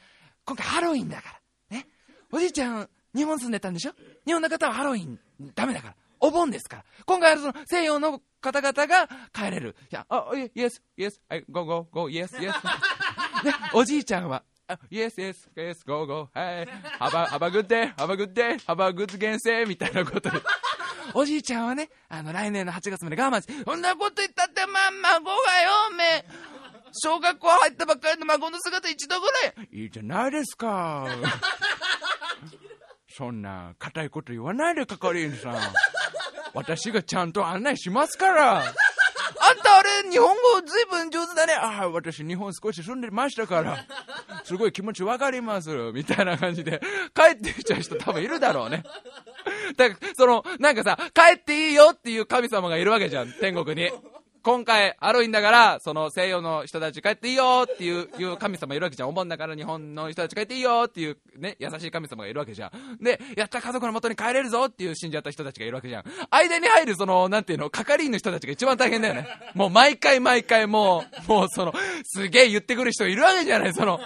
今回ハロウィンだから。ね。おじいちゃん日本住んでたんでしょ？日本の方はハロウィンダメだから。お盆ですから。今回はその西洋の方々が帰れる。いやあイエスイエス。go go go イエスイエス。ね、[laughs] おじいちゃんは、あ yes, yes, yes, go, go, はい、have a, have a good day, have a good day, have a good 現世みたいなことで。[laughs] おじいちゃんはね、あの、来年の8月まで我慢して、そんなこと言ったって、まあ、孫がよ、おめえ。小学校入ったばっかりの孫の姿一度ぐらい。いいじゃないですか。[laughs] そんな、硬いこと言わないで、係員さん。私がちゃんと案内しますから。あんたあれ、日本語ずいぶん上手だね。ああ、私日本少し住んでましたから。[laughs] すごい気持ちわかります。みたいな感じで、帰ってきちゃう人多分いるだろうね。だから、その、なんかさ、帰っていいよっていう神様がいるわけじゃん、天国に。今回ハロウィンだから、その西洋の人たち帰っていいよっていういう神様いるわけじゃん。お盆だから日本の人たち帰っていいよっていうね、優しい神様がいるわけじゃん。で、やった家族の元に帰れるぞっていう死んじゃった人たちがいるわけじゃん。間に入るその、なんていうの、係員の人たちが一番大変だよね。[laughs] もう毎回毎回もう、もうその、すげえ言ってくる人いるわけじゃない、その。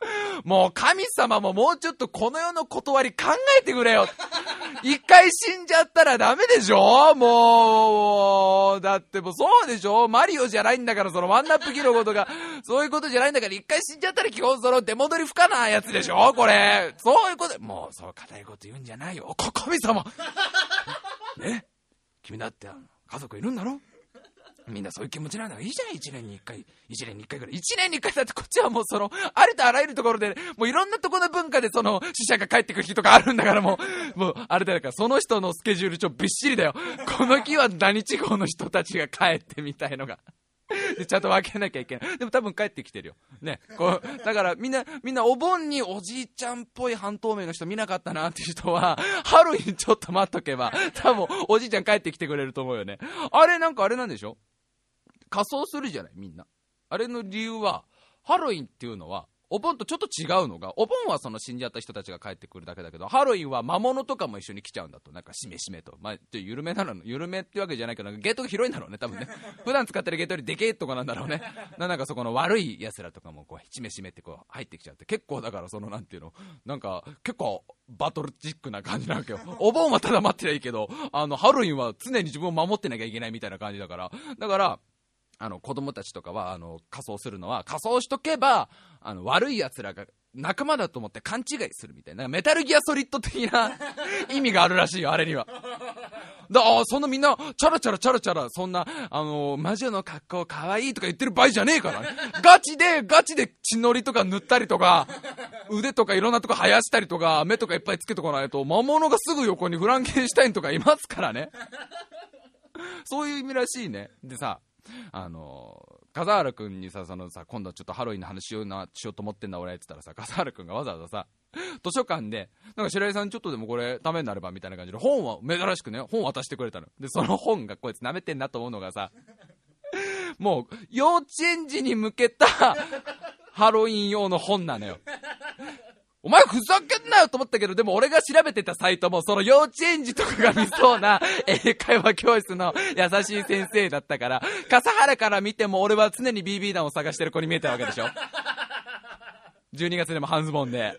[laughs] もう神様ももうちょっとこの世の断り考えてくれよ。一回死んじゃったらダメでしょ？もう、だってもうそうでしょ？マリオじゃないんだから、そのワンナップキロゴとか、そういうことじゃないんだから、一回死んじゃったら基本その出戻り不可なやつでしょ？これ。そういうこと、もうそう硬いこと言うんじゃないよ。こ神様。ね君だって家族いるんだろ？みんなそういう気持ちなんだからいいじゃない一年に一回一年に一回ぐらい。一年に一回だってこっちはもうそのありとあらゆるところでもういろんなところの文化でその死者が帰ってくる日とかあるんだからもうもうあれだからその人のスケジュール帳びっしりだよ。この日は何地方の人たちが帰ってみたいのが。でちゃんと分けなきゃいけない。でも多分帰ってきてるよ。ね。こうだからみんなみんなお盆におじいちゃんっぽい半透明の人見なかったなっていう人はハロウィンちょっと待っとけば多分おじいちゃん帰ってきてくれると思うよね。あれなんかあれなんでしょ？仮装するじゃないみんな。あれの理由はハロウィンっていうのはお盆とちょっと違うのがお盆はその死んじゃった人たちが帰ってくるだけだけどハロウィンは魔物とかも一緒に来ちゃうんだと。なんかしめしめと。まあちょ緩めなの緩めってわけじゃないけどゲートが広いんだろうね多分ね。[laughs] 普段使ってるゲートよりでけえとかなんだろうね。ななんかそこの悪い奴らとかもこうしめしめってこう入ってきちゃって結構だからそのなんていうのなんか結構バトルチックな感じなわけよ。お盆はただ待ってりゃいいけどあのハロウィンは常に自分を守ってなきゃいけないみたいな感じだから。だからあの子供たちとかはあの仮装するのは仮装しとけばあの悪い奴らが仲間だと思って勘違いするみたいな。メタルギアソリッド的な [laughs] 意味があるらしいよあれには。だあそんなみんなチャラチャラチャラチャラそんなあの魔女の格好かわいいとか言ってる場合じゃねえから。ねガチでガチで血のりとか塗ったりとか腕とかいろんなとこ生やしたりとか目とかいっぱいつけとかないと魔物がすぐ横にフランケンシュタインとかいますからね。そういう意味らしいね。でさあの笠原君にさそのさ今度ちょっとハロウィンの話しようなしようと思ってんだ俺って言ったらさ笠原君がわざわざさ図書館でなんか白井さんちょっとでもこれためになればみたいな感じで本は珍しくね本渡してくれたの。でその本がこいつ舐めてんなと思うのがさもう幼稚園児に向けたハロウィン用の本なのよ。お前ふざけんなよと思ったけど、でも俺が調べてたサイトも、その幼稚園児とかが見そうな [laughs] 英会話教室の優しい先生だったから、笠原から見ても俺は常に BB 弾を探してる子に見えたわけでしょ ?12 月でも半ズボンで、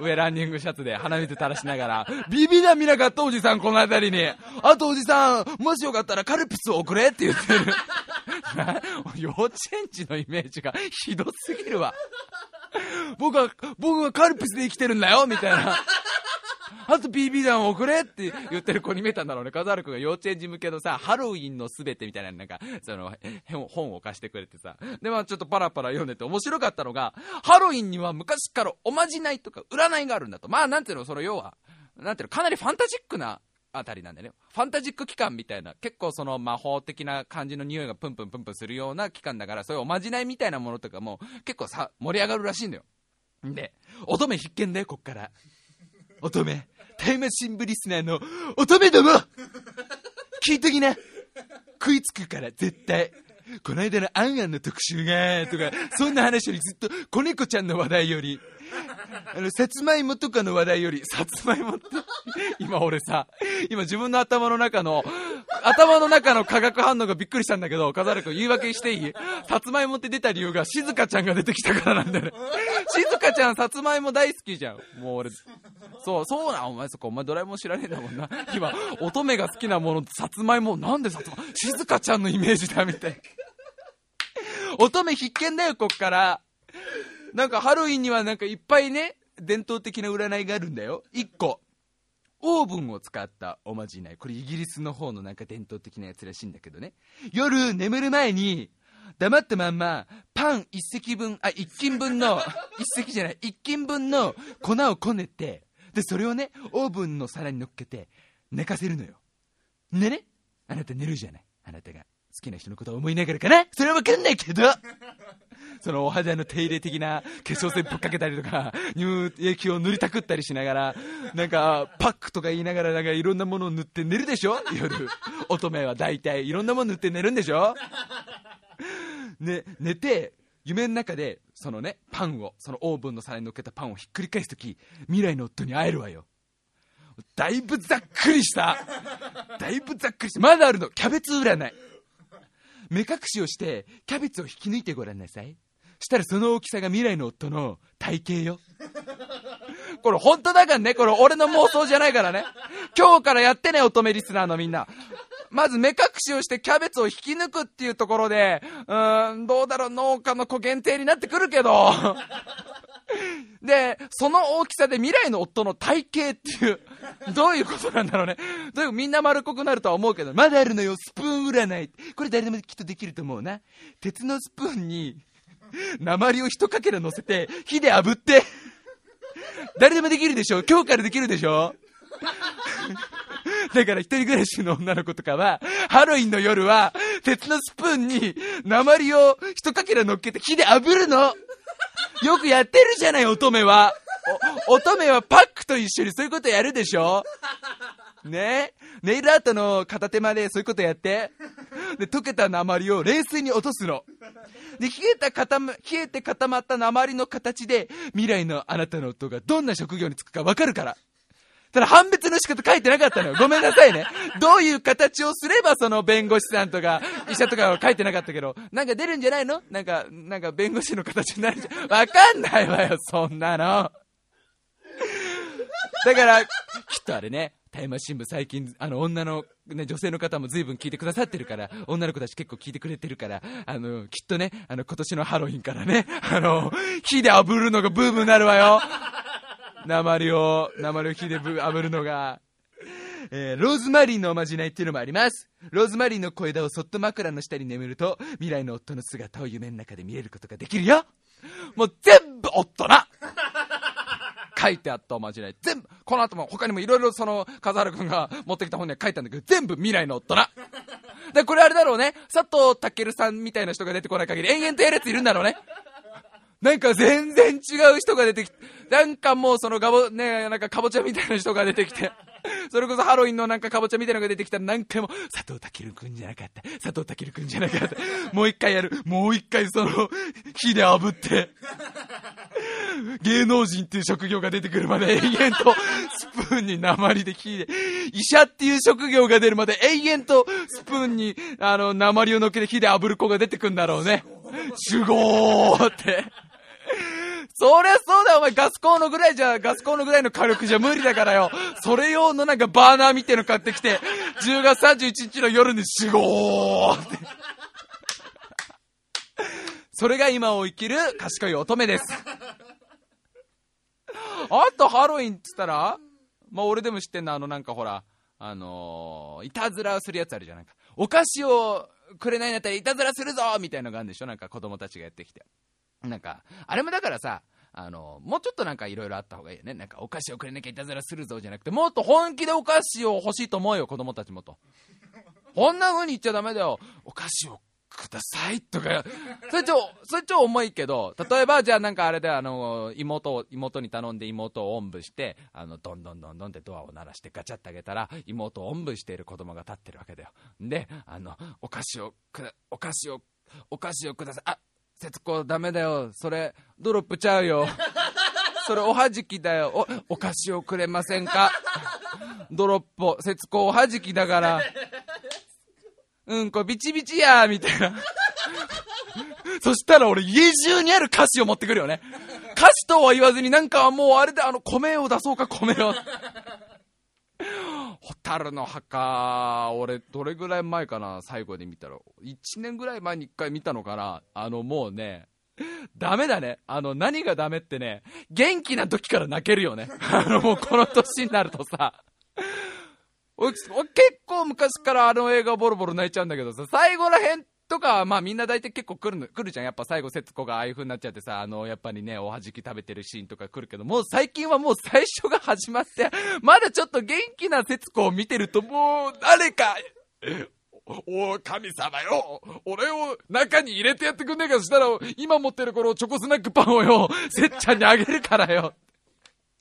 上ランニングシャツで鼻水垂らしながら、BB 弾見なかったおじさんこの辺りに。あとおじさん、もしよかったらカルピスを送れって言ってる。[laughs] 幼稚園児のイメージがひどすぎるわ。[laughs] 僕は、僕はカルピスで生きてるんだよみたいな。あと BB 弾を送れって言ってる子に見えたんだろうね。笠原君が幼稚園児向けのさ、ハロウィンのすべてみたいな、なんか、その、本を貸してくれてさ。で、まあちょっとパラパラ読んでて面白かったのが、ハロウィンには昔からおまじないとか占いがあるんだと。まあなんていうの、その要は、なんていうの、かなりファンタジックなあたりなんでね。ファンタジック期間みたいな、結構その魔法的な感じの匂いがプンプンプンプンするような期間だから、そういうおまじないみたいなものとかも結構さ、盛り上がるらしいんだよ。で、乙女必見だよ、こっから。乙女、タイムシン部リスナーの乙女ども聞いときな食いつくから、絶対。この間のアンアンの特集が、とか、そんな話よりずっと、子猫ちゃんの話題より、[laughs] あの、さつまいもとかの話題より、さつまいもって、今俺さ、今自分の頭の中の、頭の中の化学反応がびっくりしたんだけど、笠原君言い訳していい？さつまいもって出た理由が、静香ちゃんが出てきたからなんだよね。静香ちゃんさつまいも大好きじゃん。もう俺、そう、そうな、お前そこ、お前ドラえもん知らねえんだもんな。今、乙女が好きなものさつまいも、なんでさつまいも、静香ちゃんのイメージだみたいな。乙女必見だよ、こっから。なんかハロウィンにはなんかいっぱいね、伝統的な占いがあるんだよ。1個。オーブンを使ったおまじない。これイギリスの方のなんか伝統的なやつらしいんだけどね。夜眠る前に、黙ったまんま、パン一席分、あ、一斤分の、[laughs] 一席じゃない、一斤分の粉をこねて、で、それをね、オーブンの皿に乗っけて、寝かせるのよ。でね、あなた寝るじゃない。あなたがきな人のことを思いながらかな？それはわかんないけど、[laughs] そのお肌の手入れ的な化粧水ぶっかけたりとか、[laughs] 乳液を塗りたくったりしながら、なんか、パックとか言いながら、なんかいろんなものを塗って寝るでしょ？夜。[laughs] 乙女は大体、いろんなもの塗って寝るんでしょ？ね、寝て、夢の中で、そのね、パンを、そのオーブンの皿に乗っけたパンをひっくり返すとき、未来の夫に会えるわよ。だいぶざっくりした。だいぶざっくりした。まだあるの。キャベツ占い。目隠しをして、キャベツを引き抜いてごらんなさい。したらその大きさが未来の夫の体型よ。[laughs] これ本当だからね。これ俺の妄想じゃないからね。今日からやってね、乙女リスナーのみんな。まず目隠しをしてキャベツを引き抜くっていうところで、うーん、どうだろう、農家の子限定になってくるけど。[laughs] で、その大きさで未来の夫の体型っていう、[laughs] どういうことなんだろうね。どういうみんな丸っこくなるとは思うけど、まだあるのよ、スプーン占い。これ誰でもきっとできると思うな。鉄のスプーンに、[laughs] 鉛を一かけら乗せて、火で炙って、誰でもできるでしょ今日からできるでしょだから一人暮らしの女の子とかは、ハロウィンの夜は、鉄のスプーンに鉛を一かけら乗っけて火で炙るの [laughs] よくやってるじゃない、乙女は。乙女はパックと一緒にそういうことやるでしょ？ね？ネイルアートの片手間でそういうことやって。で、溶けた鉛を冷水に落とすの。で、冷えた固ま、冷えて固まった鉛の形で、未来のあなたの音がどんな職業に就くかわかるから。ただ判別の仕方書いてなかったのよ。ごめんなさいね。どういう形をすればその弁護士さんとか医者とかは書いてなかったけど、なんか出るんじゃないの？なんか、なんか弁護士の形になるじゃ？ん。わかんないわよ、そんなの。だから、きっとあれね、タイムマシン部最近、あの、女の、ね、女性の方も随分聞いてくださってるから、女の子たち結構聞いてくれてるから、あの、きっとね、あの、今年のハロウィンからね、あの、火で炙るのがブームになるわよ。鉛を、鉛を火でぶ炙るのが。えーローズマリーのおまじないっていうのもあります。ローズマリーの小枝をそっと枕の下に眠ると、未来の夫の姿を夢の中で見れることができるよ。もう全部夫な書いてあったおまじない。全部、この後も他にもいろいろその、笠原くんが持ってきた本には書いたんだけど、全部未来の夫な。で、これあれだろうね。佐藤健さんみたいな人が出てこない限り、延々とやるやついるんだろうね。なんか全然違う人が出てきて、なんかもうそのガボ、ね、なんかかぼちゃみたいな人が出てきて、[laughs] それこそハロウィンのなんかかぼちゃみたいなのが出てきたら何回も、佐藤健くんじゃなかった、佐藤健くんじゃなかった、もう一回やる、もう一回その、火で炙って、[laughs] 芸能人っていう職業が出てくるまで延々とスプーンに鉛で火で、医者っていう職業が出るまで永遠とスプーンにあの鉛を乗っけて火で炙る子が出てくんだろうね。主語って。そりゃそうだよ、お前ガスコンロぐらいじゃ、ガスコンロぐらいの火力じゃ無理だからよ。それ用のなんかバーナーみたいの買ってきて、10月31日の夜に死後って。それが今を生きる賢い乙女です。あとハロウィンっつったら、まあ俺でも知ってんの、あのなんかほら、あのーいたずらするやつあるじゃんないか。お菓子をくれないんだったらいたずらするぞみたいなのがあるんでしょなんか子供たちがやってきて。なんか、あれもだからさ、あの、もうちょっとなんかいろいろあった方がいいよね。なんかお菓子をくれなきゃいたずらするぞじゃなくて、もっと本気でお菓子を欲しいと思うよ、子供たちもと。こんな風に言っちゃダメだよ。お菓子をくださいとか、それちょ、それちょ重いけど、例えばじゃあなんかあれであの、妹を、妹に頼んで妹をおんぶして、あの、どんどんどんどんってドアを鳴らしてガチャってあげたら、妹をおんぶしている子供が立ってるわけだよ。で、あの、お菓子をく、お菓子を、お菓子をください。あ、節子ダメだよ。それ、ドロップちゃうよ。[laughs] それおはじきだよ。お、お菓子をくれませんか？[laughs] ドロップ、節子おはじきだから。[laughs] うんこビチビチやみたいな。そしたら俺家中にある歌詞を持ってくるよね。歌詞とは言わずになんかもうあれであの米を出そうか米を。ホタルの墓、俺どれぐらい前かな最後に見たら。1年ぐらい前に1回見たのかなあのもうね、ダメだね。あの何がダメってね、元気な時から泣けるよね。あのもうこの年になるとさ。俺結構昔からあの映画ボロボロ泣いちゃうんだけどさ、最後らへんとかまあみんな大体結構来るの、来るじゃん。やっぱ最後節子がああいう風になっちゃってさ、あの、やっぱりね、おはじき食べてるシーンとか来るけど、もう最近はもう最初が始まって、[laughs] まだちょっと元気な節子を見てるともう、誰か、お神様よ俺を中に入れてやってくんねえかそしたら、今持ってるこのチョコスナックパンをよ、[laughs] せっちゃんにあげるからよ。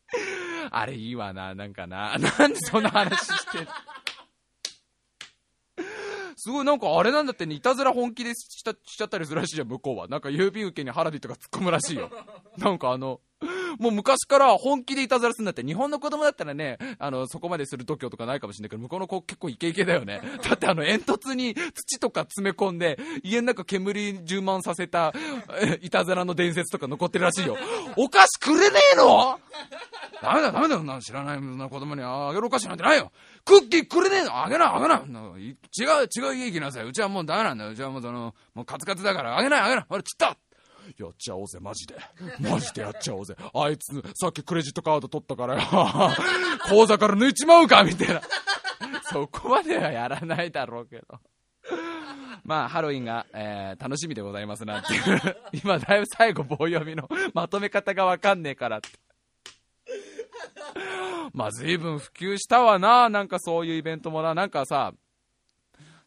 [laughs] あれいいわな、なんかな。なんでそんな話してんの？すごいなんかあれなんだってね、いたずら本気でしたしちゃったりするらしいじゃん、向こうは。なんか郵便受けに花火とか突っ込むらしいよ。[laughs] なんかあの、もう昔から本気でいたずらするんだって、日本の子供だったらね、あの、そこまでする度胸とかないかもしれないけど、向こうの子結構イケイケだよね。[laughs] だってあの、煙突に土とか詰め込んで、家の中煙充満させた、えいたずらの伝説とか残ってるらしいよ。お菓子くれねえの？ダメだ、ダメだよ、そんなの知らない子供にあげるお菓子なんてないよ。クッキーくれねえの？あげな、あげな。違う、違う家行きなさい。うちはもうダメなんだよ。うちはもうその、もうカツカツだから、あげない、あげない。ほら、ちったやっちゃおうぜ、マジで。マジでやっちゃおうぜ。あいつ、さっきクレジットカード取ったからよ。[laughs] 口座から抜いちまうかみたいな。そこまではやらないだろうけど。まあ、ハロウィンが、えー、楽しみでございますなっていう。今、だいぶ最後棒読みのまとめ方がわかんねえからって。まあ、随分普及したわな。なんかそういうイベントもな。なんかさ、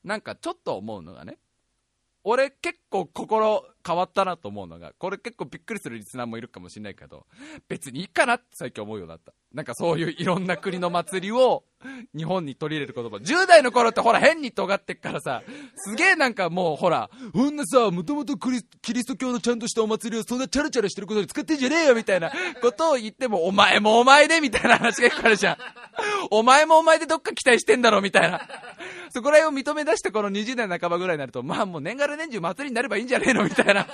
なんかちょっと思うのがね。俺結構心変わったなと思うのが、これ結構びっくりするリスナーもいるかもしれないけど、別にいいかなって最近思うようになった。なんかそういういろんな国の祭りを日本に取り入れる言葉。10代の頃ってほら変に尖ってっからさ、すげえなんかもうほら、ほんなさ、もともとキリスト教のちゃんとしたお祭りをそんなチャラチャラしてることに使ってんじゃねえよみたいなことを言っても、お前もお前でみたいな話が聞かれるじゃん。お前もお前でどっか期待してんだろみたいな。そこら辺を認め出してこの20代半ばぐらいになると、まあもう年がら年中祭りになればいいんじゃねえのみたいな。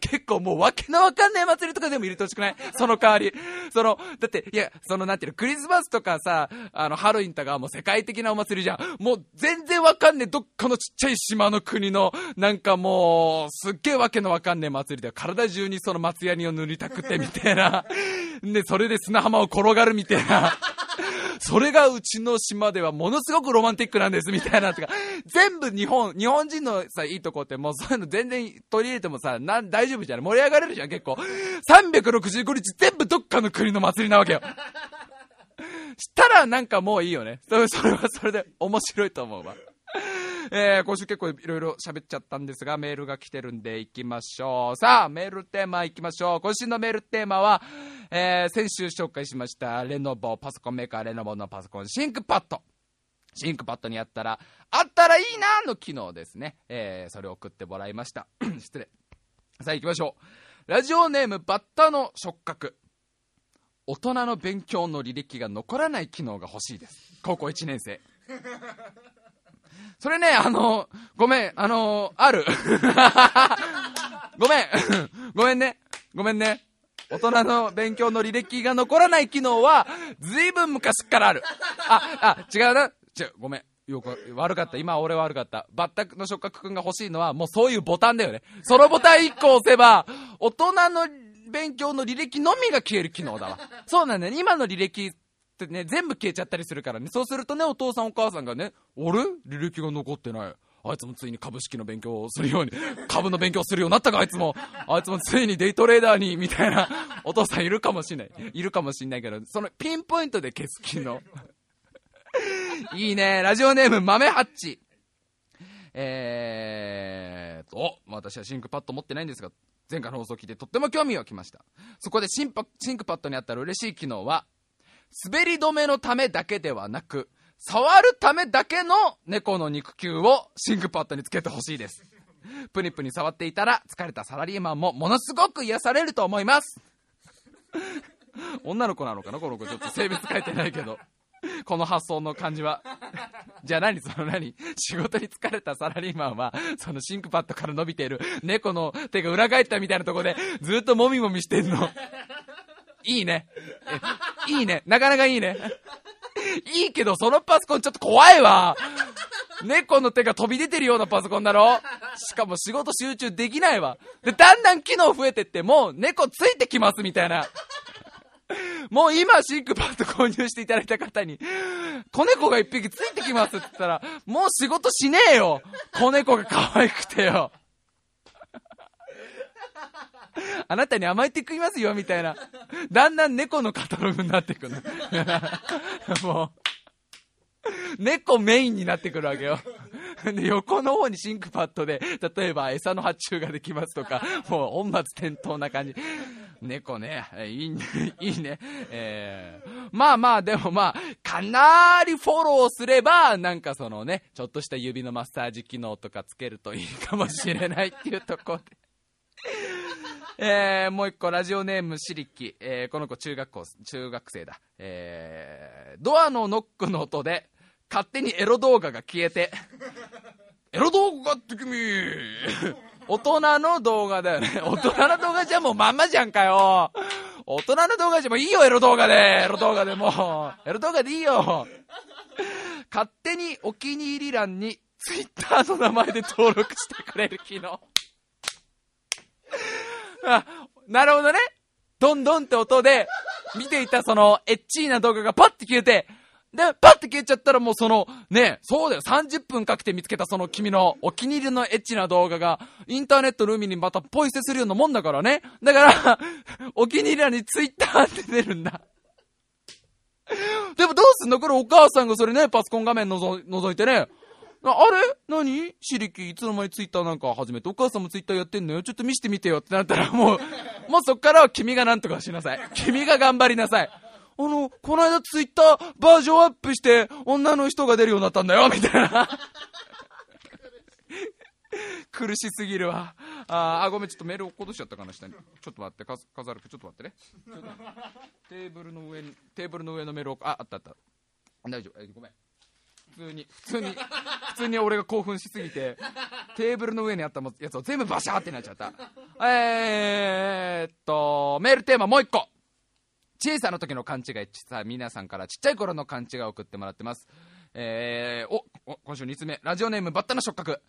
結構もうわけのわかんない祭りとかでも入れてほしくない？その代わり。その、だって、いや、そのなんていうの、クリスマスとかさ、あの、ハロウィンとかもう世界的なお祭りじゃん。もう全然わかんねえ、どっかのちっちゃい島の国の、なんかもう、すっげえわけのわかんねえ祭りで、体中にその松ヤニを塗りたくてみたいな。で、それで砂浜を転がるみたいな。それがうちの島ではものすごくロマンティックなんですみたいなとか、[laughs] 全部日本、日本人のさ、いいとこってもうそういうの全然取り入れてもさ、なん大丈夫じゃない？盛り上がれるじゃん、結構。365日全部どっかの国の祭りなわけよ。[laughs] したらなんかもういいよね。それそれはそれで面白いと思うわ。[laughs] えー、今週結構いろいろ喋っちゃったんですが、メールが来てるんで行きましょう。さあ、メールテーマ行きましょう。今週のメールテーマは、えー、先週紹介しました、レノボ、パソコンメーカーレノボのパソコン、 ThinkPad。ThinkPad にあったら、あったらいいなの機能ですね。えー、それを送ってもらいました。[clears throat] 失礼。さあ行きましょう。ラジオネーム、バッタの触覚。大人の勉強の履歴が残らない機能が欲しいです。高校1年生。それね、あの、ごめん、あの、ある。[laughs] ごめん、[laughs] ごめんね、ごめんね。大人の勉強の履歴が残らない機能は、ずいぶん昔からある。あ、あ、違うな。違う、ごめん。よく、悪かった。今俺は悪かった。バッタクの触覚くんが欲しいのは、もうそういうボタンだよね。そのボタン1個押せば、大人の勉強の履歴のみが消える機能だわ。そうなんだよね。今の履歴ってね、全部消えちゃったりするからね。そうするとね、お父さんお母さんがね、俺履歴が残ってない。あいつもついに株式の勉強をするように、株の勉強するようになったか、あいつも。あいつもついにデイトレーダーに、みたいな、お父さんいるかもしれない。いるかもしれないけど、そのピンポイントで消す機能。[laughs] いいね。ラジオネーム、豆ハッチ。えーと、私は ThinkPad 持ってないんですが、前回の放送を聞いてとっても興味がわきました。そこでシンパ ThinkPad にあったら嬉しい機能は、滑り止めのためだけではなく、触るためだけの猫の肉球を ThinkPad につけてほしいです。プニプニ触っていたら疲れたサラリーマンもものすごく癒されると思います。[laughs] 女の子なのかなこの子ちょっと性別書いてないけど。この発想の感じは。じゃあ何？その何？仕事に疲れたサラリーマンは、そのシンクパッドから伸びている猫の手が裏返ったみたいなとこでずっともみもみしてんの。いいね。いいね。なかなかいいね。いいけど、そのパソコンちょっと怖いわ。猫の手が飛び出てるようなパソコンだろしかも仕事集中できないわ。で、だんだん機能増えてって、もう猫ついてきますみたいな。もう今 ThinkPad 購入していただいた方に、子猫が一匹ついてきますって言ったら、もう仕事しねえよ子猫が可愛くてよ。[laughs] あなたに甘えてきますよ、みたいな。だんだん猫のカタログになっていくの。[laughs] もう、猫メインになってくるわけよ。[laughs] で、横の方に ThinkPad で、例えば餌の発注ができますとか、もう本末転倒な感じ。猫ね、いいね、いいね。えー、まあまあ、でもまあ、かなりフォローすれば、なんかそのね、ちょっとした指のマッサージ機能とかつけるといいかもしれないっていうところで。えー、もう一個、ラジオネームしりき。えー、この子中学校、中学生だ。えー、ドアのノックの音で、勝手にエロ動画が消えて、エロ動画って君、大人の動画だよね。大人の動画じゃもうまんまじゃんかよ。大人の動画じゃもういいよ、エロ動画で。エロ動画でもう。エロ動画でいいよ。勝手にお気に入り欄にツイッターの名前で登録してくれる機能。あ、[laughs] なるほどね。どんどんって音で、見ていたその、エッチーな動画がパッて消えて、で、パッて消えちゃったらもうその、ね、そうだよ、30分かけて見つけたその君のお気に入りのエッチな動画が、インターネットの海にまたポイ捨てするようなもんだからね。だから、[laughs] お気に入りのにツイッターって出るんだ。でもどうすんの？これお母さんがそれね、パソコン画面のぞ覗いてね、あれ？何？シリキいつの間にツイッターなんか始めて、お母さんもツイッターやってんのよ。ちょっと見してみてよってなったら [laughs] もう、もうそっからは君がなんとかしなさい。君が頑張りなさい。あの、この間ツイッターバージョンアップして女の人が出るようになったんだよ、みたいな。[laughs] 苦しすぎるわ。ああ、ごめん、ちょっとメール落っことしちゃったかな、下に。ちょっと待って、か飾るちょっと待ってね。テーブルの上に、テーブルの上のメールを、あ、あったあった。大丈夫、えごめん。普通に、普通に、普通に俺が興奮しすぎて、テーブルの上にあったやつを全部バシャーってなっちゃった。えーっと、メールテーマもう一個。小さな時の勘違い。さ皆さんからちっちゃい頃の勘違いを送ってもらってます。えー、お今週2つ目。ラジオネームバッタの触覚。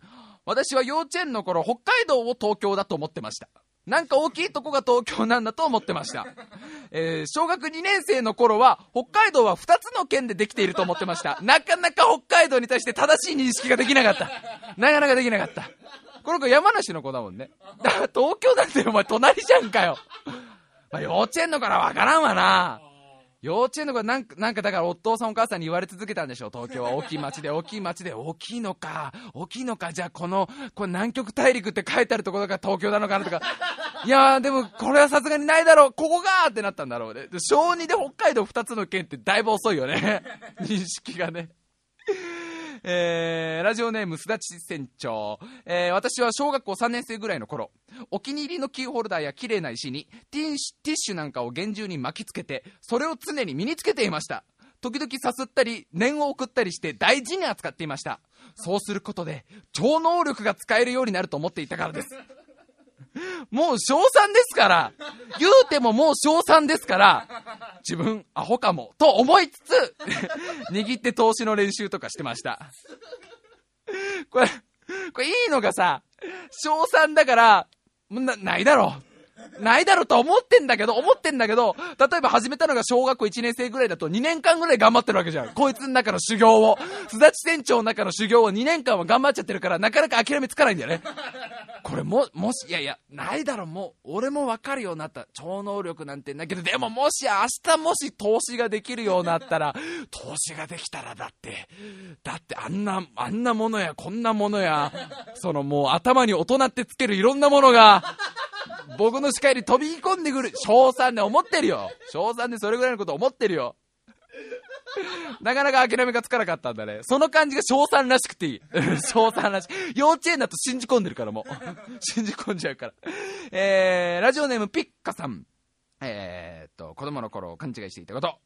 私は幼稚園の頃北海道を東京だと思ってました。なんか大きいとこが東京なんだと思ってました。えー、小学2年生の頃は、北海道は2つの県でできていると思ってました。なかなか北海道に対して正しい認識ができなかった。なかなかできなかった。この子山梨の子だもんね。だから東京だってお前隣じゃんかよ。まあ、幼稚園のからわからんわな。幼稚園の子なんか、なんかだからお父さんお母さんに言われ続けたんでしょ東京は大きい町で、大きい町で、大きいのか、大きいのか、じゃあこの、これ南極大陸って書いてあるところが東京なのかなとか。いやーでもこれはさすがにないだろう、ここがってなったんだろうね。小2で北海道2つの県ってだいぶ遅いよね。[laughs] 認識がね。えー、ラジオネームすだち船長、えー、私は小学校3年生ぐらいの頃お気に入りのキーホルダーや綺麗な石にティッシュティッシュなんかを厳重に巻きつけてそれを常に身につけていました。時々さすったり念を送ったりして大事に扱っていました。そうすることで超能力が使えるようになると思っていたからです。[laughs] もう賞賛ですから、言うてももう賞賛ですから、自分アホかも、と思いつつ、[laughs] 握って投資の練習とかしてました。これ、これいいのがさ、賞賛だから、な、ないだろう。ないだろうと思ってんだけど、思ってんだけど、例えば始めたのが小学校1年生ぐらいだと2年間ぐらい頑張ってるわけじゃん。こいつの中の修行を。すだち船長の中の修行を2年間は頑張っちゃってるから、なかなか諦めつかないんだよね。これも、もし、いやいや、ないだろう、もう、俺もわかるようになった。超能力なんてんだけど、でももし明日もし投資ができるようになったら、投資ができたらだって、だってあんな、あんなものや、こんなものや、そのもう頭に大人ってつけるいろんなものが、僕の視界に飛び込んでくる。小3で思ってるよ。小3でそれぐらいのこと思ってるよ。なかなか諦めがつかなかったんだね。その感じが小3らしくていい。[laughs] 小3らしい。幼稚園だと信じ込んでるからもう。[laughs] 信じ込んじゃうから。えー、ラジオネームピッカさん。えー、っと、子供の頃勘違いしていたこと。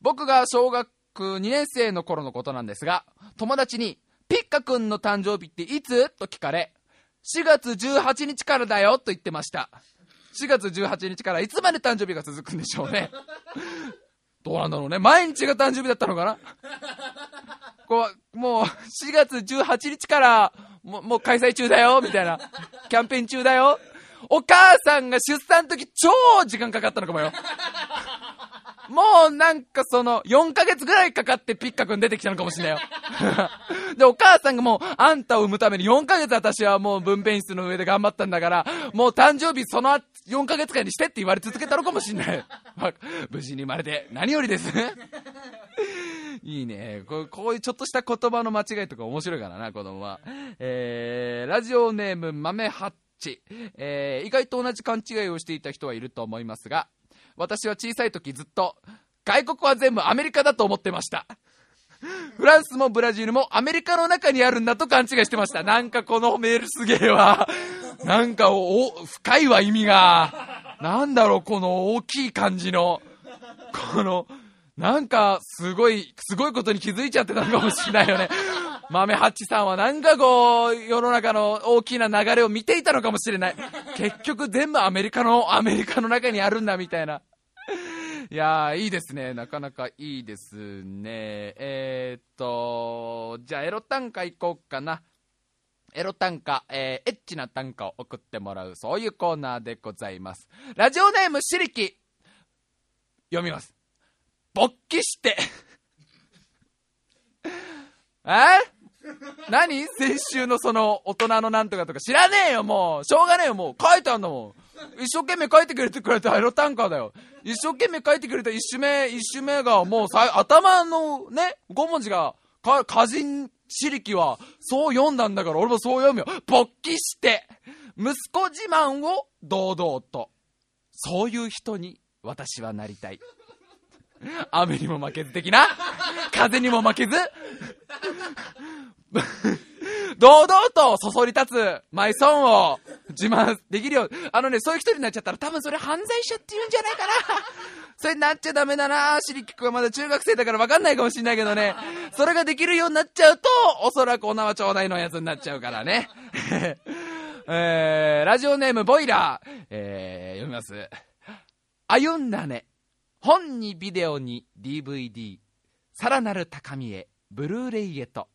僕が小学2年生の頃のことなんですが、友達に、ピッカ君の誕生日っていつ？と聞かれ、4月18日からだよと言ってました。4月18日からいつまで誕生日が続くんでしょうね。どうなんだろうね。毎日が誕生日だったのかなこう、もう、4月18日から、も、もう開催中だよ、みたいな。キャンペーン中だよ。お母さんが出産の時超時間かかったのかもよ。もうなんかその、4ヶ月ぐらいかかってピッカ君出てきたのかもしれないよ。[laughs] で、お母さんがもう、あんたを産むために4ヶ月私はもう分娩室の上で頑張ったんだから、もう誕生日その4ヶ月間にしてって言われ続けたのかもしれない。[laughs] 無事に生まれて何よりです。[laughs] いいねこう。こういうちょっとした言葉の間違いとか面白いからな、子供は。えー、ラジオネーム豆ハッチ。えー、意外と同じ勘違いをしていた人はいると思いますが、私は小さい時ずっと、外国は全部アメリカだと思ってました。フランスもブラジルもアメリカの中にあるんだと勘違いしてました。なんかこのメールすげえわ。なんかお、深いわ意味が。なんだろう、この大きい感じの。この、なんか、すごい、すごいことに気づいちゃってたのかもしれないよね。豆八さんはなんかこう、世の中の大きな流れを見ていたのかもしれない。結局全部アメリカの、アメリカの中にあるんだみたいな。いやー、いいですね。なかなかいいですね。えー、っと、じゃあエロ短歌いこうかな。エロ短歌、えー、エッチな短歌を送ってもらう、そういうコーナーでございます。ラジオネームしりき。読みます。勃起して。[laughs] え [laughs] 何？先週のその大人のなんとかとか知らねえよもう。しょうがねえよもう。書いてあんだもん。一生懸命書いてくれてくれたエロ短歌だよ。一生懸命書いてくれた一首目一首目がもうさ頭のね5文字が歌人しりきはそう読んだんだから俺もそう読むよ。勃起して息子自慢を堂々と。そういう人に私はなりたい。雨にも負けず的な？風にも負けず？[laughs] 堂々とそそり立つマイソンを自慢できるよ。あのね、そういう人になっちゃったら多分それ犯罪者って言うんじゃないかな。[laughs] それになっちゃダメだな。シリキ君はまだ中学生だから分かんないかもしんないけどね。それができるようになっちゃうと、おそらくお縄ちょうだいのやつになっちゃうからね。[laughs] えー、ラジオネームボイラー。えー、読みます。歩んだね。本にビデオに DVD。さらなる高みへ、ブルーレイへと。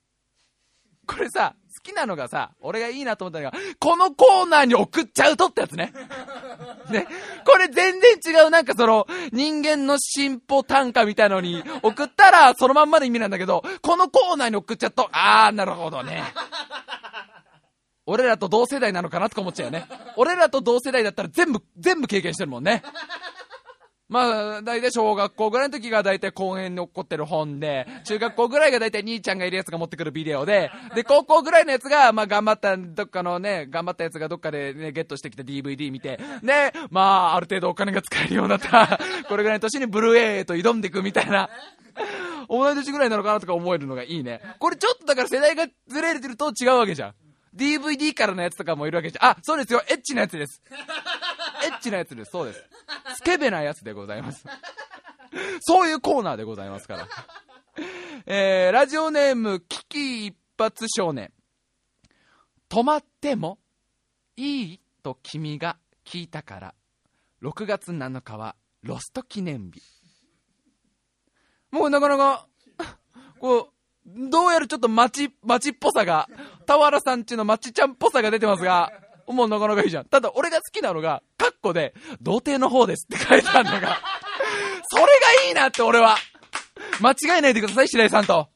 これさ、好きなのがさ、俺がいいなと思ったのが、このコーナーに送っちゃうとってやつね。ね。これ全然違う、なんかその、人間の進歩単価みたいのに送ったら、そのまんまの意味なんだけど、このコーナーに送っちゃうと、あー、なるほどね。俺らと同世代なのかなとか思っちゃうよね。俺らと同世代だったら全部、全部経験してるもんね。まあ、大体小学校ぐらいの時が大体公園に起こってる本で、中学校ぐらいが大体兄ちゃんがいるやつが持ってくるビデオで、で、高校ぐらいのやつが、まあ頑張った、どっかのね、頑張ったやつがどっかでね、ゲットしてきた DVD 見て、で、まあ、ある程度お金が使えるようになった、[laughs] これぐらいの年にブルーエイと挑んでいくみたいな。同い年ぐらいなのかなとか思えるのがいいね。これちょっとだから世代がずれてると違うわけじゃん。DVD からのやつとかもいるわけじゃん。あ、そうですよ。エッチなやつです。エッチなやつです。そうです。スケベなやつでございます。[laughs] そういうコーナーでございますから。えー、ラジオネーム、危機一発少年。止まってもいいと君が聞いたから、6月7日はロスト記念日。もうなかなか、こう、どうやらちょっと街、街っぽさが、田原さんちの街ちゃんっぽさが出てますが、もうなかなかいいじゃん。ただ俺が好きなのが、カッコで、童貞の方ですって書いてあるのが、それがいいなって俺は。間違えないでください、白井さんと。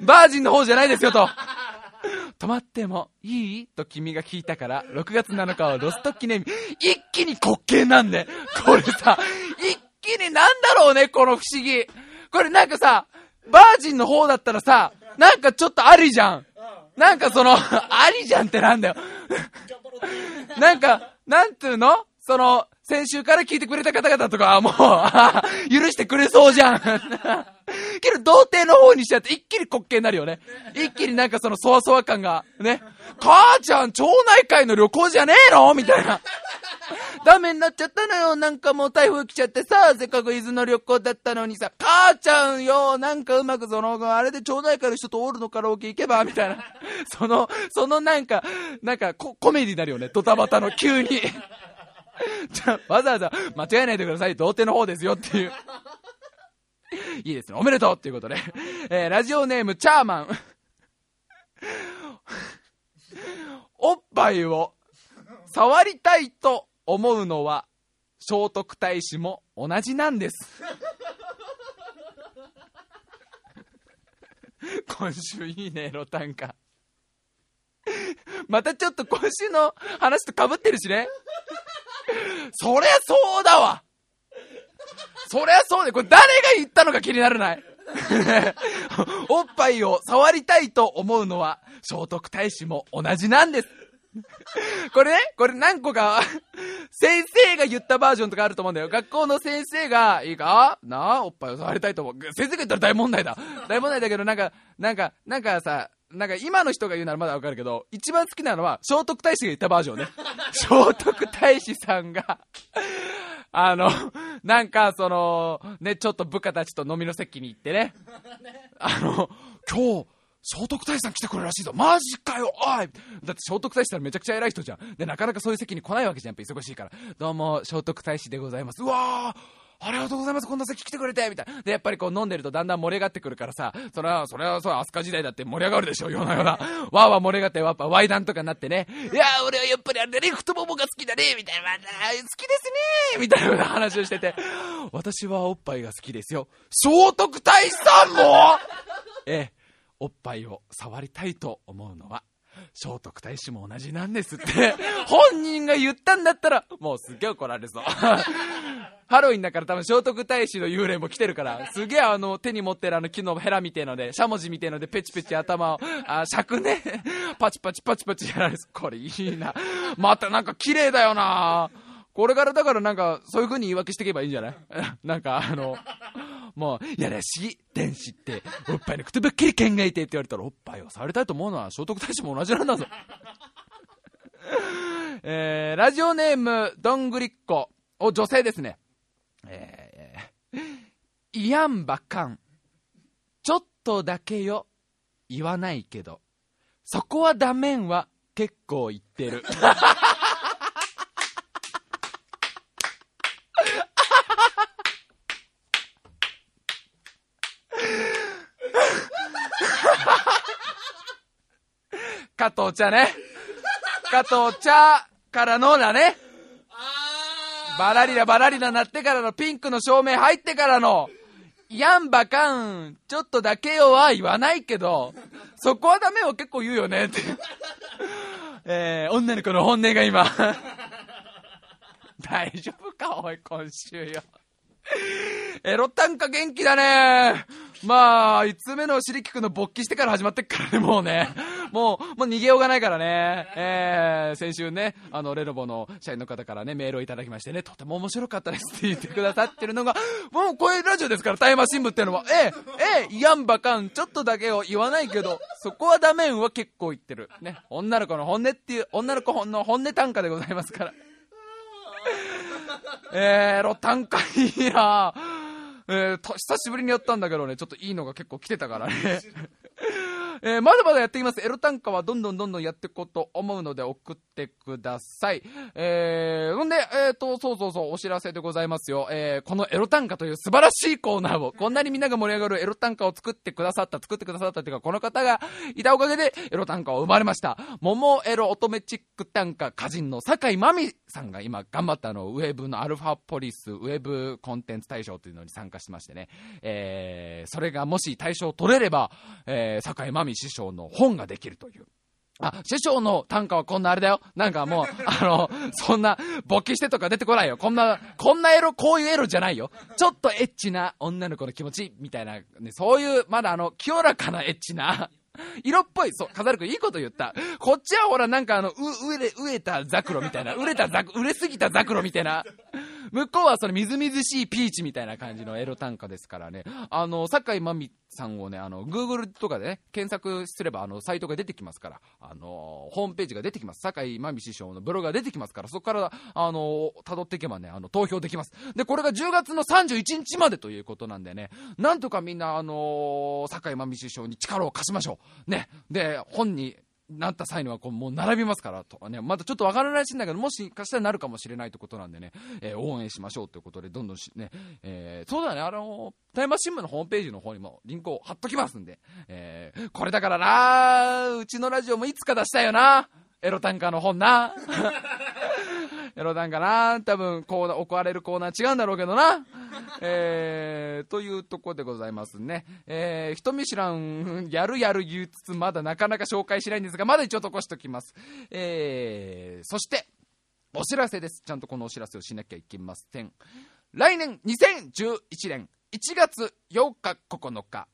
バージンの方じゃないですよと。止まってもいい？と君が聞いたから、6月7日はロスト記念日。一気に滑稽なんで。これさ、一気になんだろうね、この不思議。これなんかさ、バージンの方だったらさ、なんかちょっとありじゃん。なんかその、[laughs] ありじゃんってなんだよ。[laughs] なんか、なんていうの？その、先週から聞いてくれた方々とかはもう、[laughs] 許してくれそうじゃん。[laughs] けど、童貞の方にしちゃって一気に滑稽になるよね。一気になんかその、そわそわ感が、ね。母ちゃん、町内会の旅行じゃねえの？みたいな。[laughs] ダメになっちゃったのよ。なんかもう台風来ちゃってさ、せっかく伊豆の旅行だったのにさ、母ちゃんよ、なんかうまくその、あれで町内会の人とオールのカラオケ行けば、みたいな。その、そのなんか、なんかココメディになるよね。ドタバタの急に。[laughs] じゃわざわざ間違えないでください。童貞の方ですよっていう。[laughs] いいですね。おめでとうっていうことで。えー、ラジオネーム、チャーマン。[laughs] おっぱいを触りたいと思うのは聖徳太子も同じなんです今週いいねエロ短歌またちょっと今週の話とかぶってるしねそりゃそうだわそりゃそうでこれ誰が言ったのか気にならない [laughs] おっぱいを触りたいと思うのは、聖徳太子も同じなんです。これね、これ何個か、先生が言ったバージョンとかあると思うんだよ。学校の先生が、いいか？なあ、おっぱいを触りたいと思う。先生が言ったら大問題だ。大問題だけど、なんか、なんか、なんかさ、なんか今の人が言うならまだわかるけど、一番好きなのは、聖徳太子が言ったバージョンね。[laughs] 聖徳太子さんが、[laughs] あの、なんかその、ね、ちょっと部下たちと飲みの席に行ってね、[laughs] あの、今日、聖徳太子さん来てくれるらしいぞ。マジかよおいだって聖徳太子さんめちゃくちゃ偉い人じゃん。で、なかなかそういう席に来ないわけじゃん。やっぱ忙しいから。どうも、聖徳太子でございます。うわーありがとうございます。こんな席来てくれてみたいな。で、やっぱりこう飲んでるとだんだん盛り上がってくるからさ、それは、それはそう、飛鳥時代だって盛り上がるでしょ、ようなような。[laughs] わーわー盛り上がって、やっぱワイダンとかになってね。いやー、俺はやっぱりあれだね、太ももが好きだね、みたいな。また、好きですねみたいな話をしてて。私はおっぱいが好きですよ。聖徳太子さんもええ、おっぱいを触りたいと思うのは、聖徳太子も同じなんですって、[laughs] 本人が言ったんだったら、もうすげえ怒られそう。[laughs] ハロウィンだから多分聖徳太子の幽霊も来てるから、すげえあの手に持ってるあの木のヘラみてえので、しゃもじみてえのでペチペチ頭を、あ、尺ね、パチパチパチパチやられる。これいいな。またなんか綺麗だよな。これからだからなんかそういう風に言い訳していけばいいんじゃない？[laughs] なんかあの、もう、やらしい天使って、おっぱいのくてばっきり剣がいてって言われたら、おっぱいを触りたいと思うのは聖徳太子も同じなんだぞ。[laughs] えー、ラジオネーム、どんぐりっこ。お、女性ですね。えー、いやんばかん。ちょっとだけよ。言わないけど。そこはダメんは結構言ってる。[laughs] 加藤茶ね。加藤茶からのだね。バラリラバラリラなってからのピンクの照明入ってからの、やんばかん、ちょっとだけよは言わないけど、そこはダメを結構言うよねって。えー、女の子の本音が今。[laughs] 大丈夫かおい、今週よ。エロ短歌元気だね。まあ、5つ目のシリキ君の勃起してから始まってっからね、もうね。もう、もう逃げようがないからね。えー、先週ね、あの、レノボの社員の方からね、メールをいただきましてね、とても面白かったですって言ってくださってるのが、もうこういうラジオですから、タイマー新聞っていうのは、ええ、ええ、やんばかん、ちょっとだけを言わないけど、そこはダメんは結構言ってる。ね、女の子の本音っていう、女の子の本音短歌でございますから。えー、エロ短歌いいなぁえー、久しぶりにやったんだけどね、ちょっといいのが結構来てたからね。[laughs] えーまだまだやっています。エロ短歌はどんどんどんどんやっていこうと思うので送ってください。えー、ほんで、えーと、そうそうそう、お知らせでございますよ。えーこのエロ短歌という素晴らしいコーナーを、こんなにみんなが盛り上がるエロ短歌を作ってくださった、作ってくださったっていうか、この方がいたおかげでエロ短歌を生まれました。桃エロ乙女チック短歌歌人の酒井真美さんが今頑張ったの、ウェブのアルファポリス、ウェブコンテンツ大賞というのに参加しましてね。えー、それがもし大賞取れれば、えー、酒井真美師匠の本ができるという。あ、師匠の短歌はこんなあれだよ。なんかもう、[laughs] あの、そんな、勃起してとか出てこないよ。こんな、こんなエロ、こういうエロじゃないよ。ちょっとエッチな女の子の気持ち、みたいな、ね、そういう、まだあの、清らかなエッチな、[laughs] 色っぽい、そう、飾るくんいいこと言った。こっちはほらなんかあの、う、植え、植えたザクロみたいな、売れたザク、売れすぎたザクロみたいな。向こうはそのみずみずしいピーチみたいな感じのエロ短歌ですからね。あの、酒井真美さんをね、あの、Google とかでね、検索すれば、あの、サイトが出てきますから、あの、ホームページが出てきます。酒井真美師匠のブログが出てきますから、そこから、あの、辿っていけばね、あの、投票できます。で、これが10月の31日までということなんでね、なんとかみんな、あの、酒井真美師匠に力を貸しましょう。ね。で、本に、なった際にはこうもう並びますからとかね、まだちょっとわからないらしいんだけど、もしかしたらなるかもしれないということなんでね、えー応援しましょうということで、どんどんしね、えーそうだね、あのタイマー新聞のホームページの方にもリンクを貼っときますんで、えーこれだからな、うちのラジオもいつか出したいよな、エロ短歌の本な。[laughs] エロ短歌な、多分コーナー、怒られるコーナー違うんだろうけどな。えー、というとこでございますね。えー、人見知らん、やるやる言いつつ、まだなかなか紹介しないんですが、まだ一応残しておきます。えー、そして、お知らせです。ちゃんとこのお知らせをしなきゃいけません。来年2011年1月8日9日、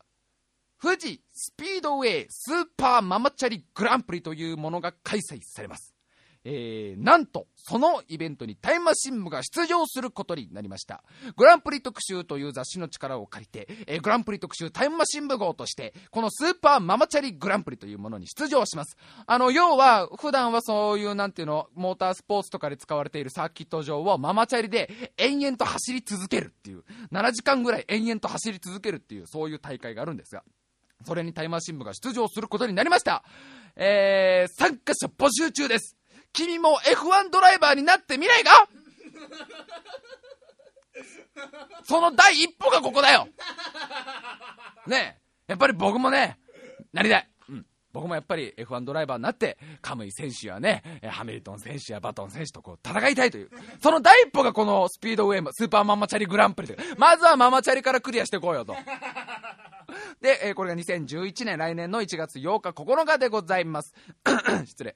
富士スピードウェイスーパーママチャリグランプリというものが開催されます。えー、なんと、そのイベントにタイムマシン部が出場することになりました。グランプリ特集という雑誌の力を借りて、えー、グランプリ特集タイムマシン部号として、このスーパーママチャリグランプリというものに出場します。あの、要は、普段はそういう、なんていうの、モータースポーツとかで使われているサーキット場をママチャリで延々と走り続けるっていう、7時間ぐらい延々と走り続けるっていう、そういう大会があるんですが、それにタイマー新聞が出場することになりました。えー、参加者募集中です。君も F1 ドライバーになってみないかその第一歩がここだよねえ、やっぱり僕もね、なりたい。僕もやっぱり F1 ドライバーになって、カムイ選手やね、ハミルトン選手やバトン選手とこう戦いたいという。その第一歩がこのスピードウェイスーパーママチャリグランプリという。まずはママチャリからクリアしていこうよと。で、えこれが2011年来年の1月8日9日でございます。[clears throat] 失礼。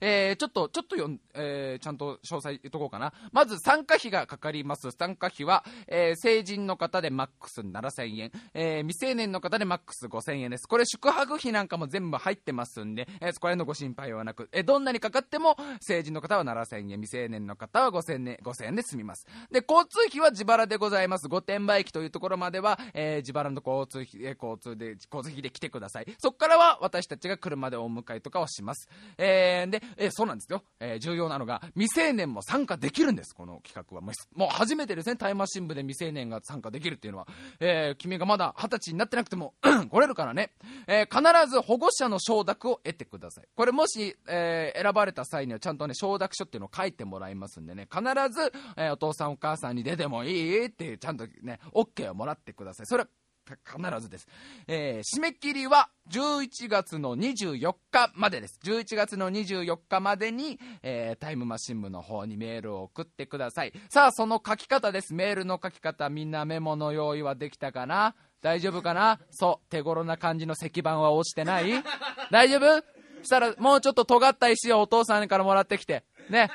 えーちょっと、ちょっとよん、えーちゃんと詳細言っとこうかな。まず参加費がかかります。参加費は、えー成人の方でマックス7000円、え未成年の方でマックス5000円です。これ宿泊費なんかも全部入ってますんで、えそこら辺のご心配はなく、えどんなにかかっても成人の方は7000円、未成年の方は5000円、5000円で済みます。で、交通費は自腹でございます。御殿場駅というところまでは、え自腹の交通費、え交通で、交通費で来てください。そこからは私たちが車でお迎えとかをします。えーで、えそうなんですよ。え重要なのが、未成年も参加できるんです、この企画は。もう初めてですね、タイマシン部で未成年が参加できるっていうのは。え君がまだ二十歳になってなくても [clears throat] 来れるからね。え必ず保護者の承諾を得てください。これもし、え選ばれた際にはちゃんとね、承諾書っていうのを書いてもらいますんでね、必ず、えお父さんお母さんに出てもいいって、ちゃんとね、OK をもらってください。それは必ずです、えー締め切りは11月の24日までです。11月の24日までに、えータイムマシン部の方にメールを送ってください。さあその書き方です。メールの書き方。みんなメモの用意はできたかな？大丈夫かな？そう。手頃な感じの石板は落ちてない？大丈夫？したらもうちょっと尖った石をお父さんからもらってきて。ね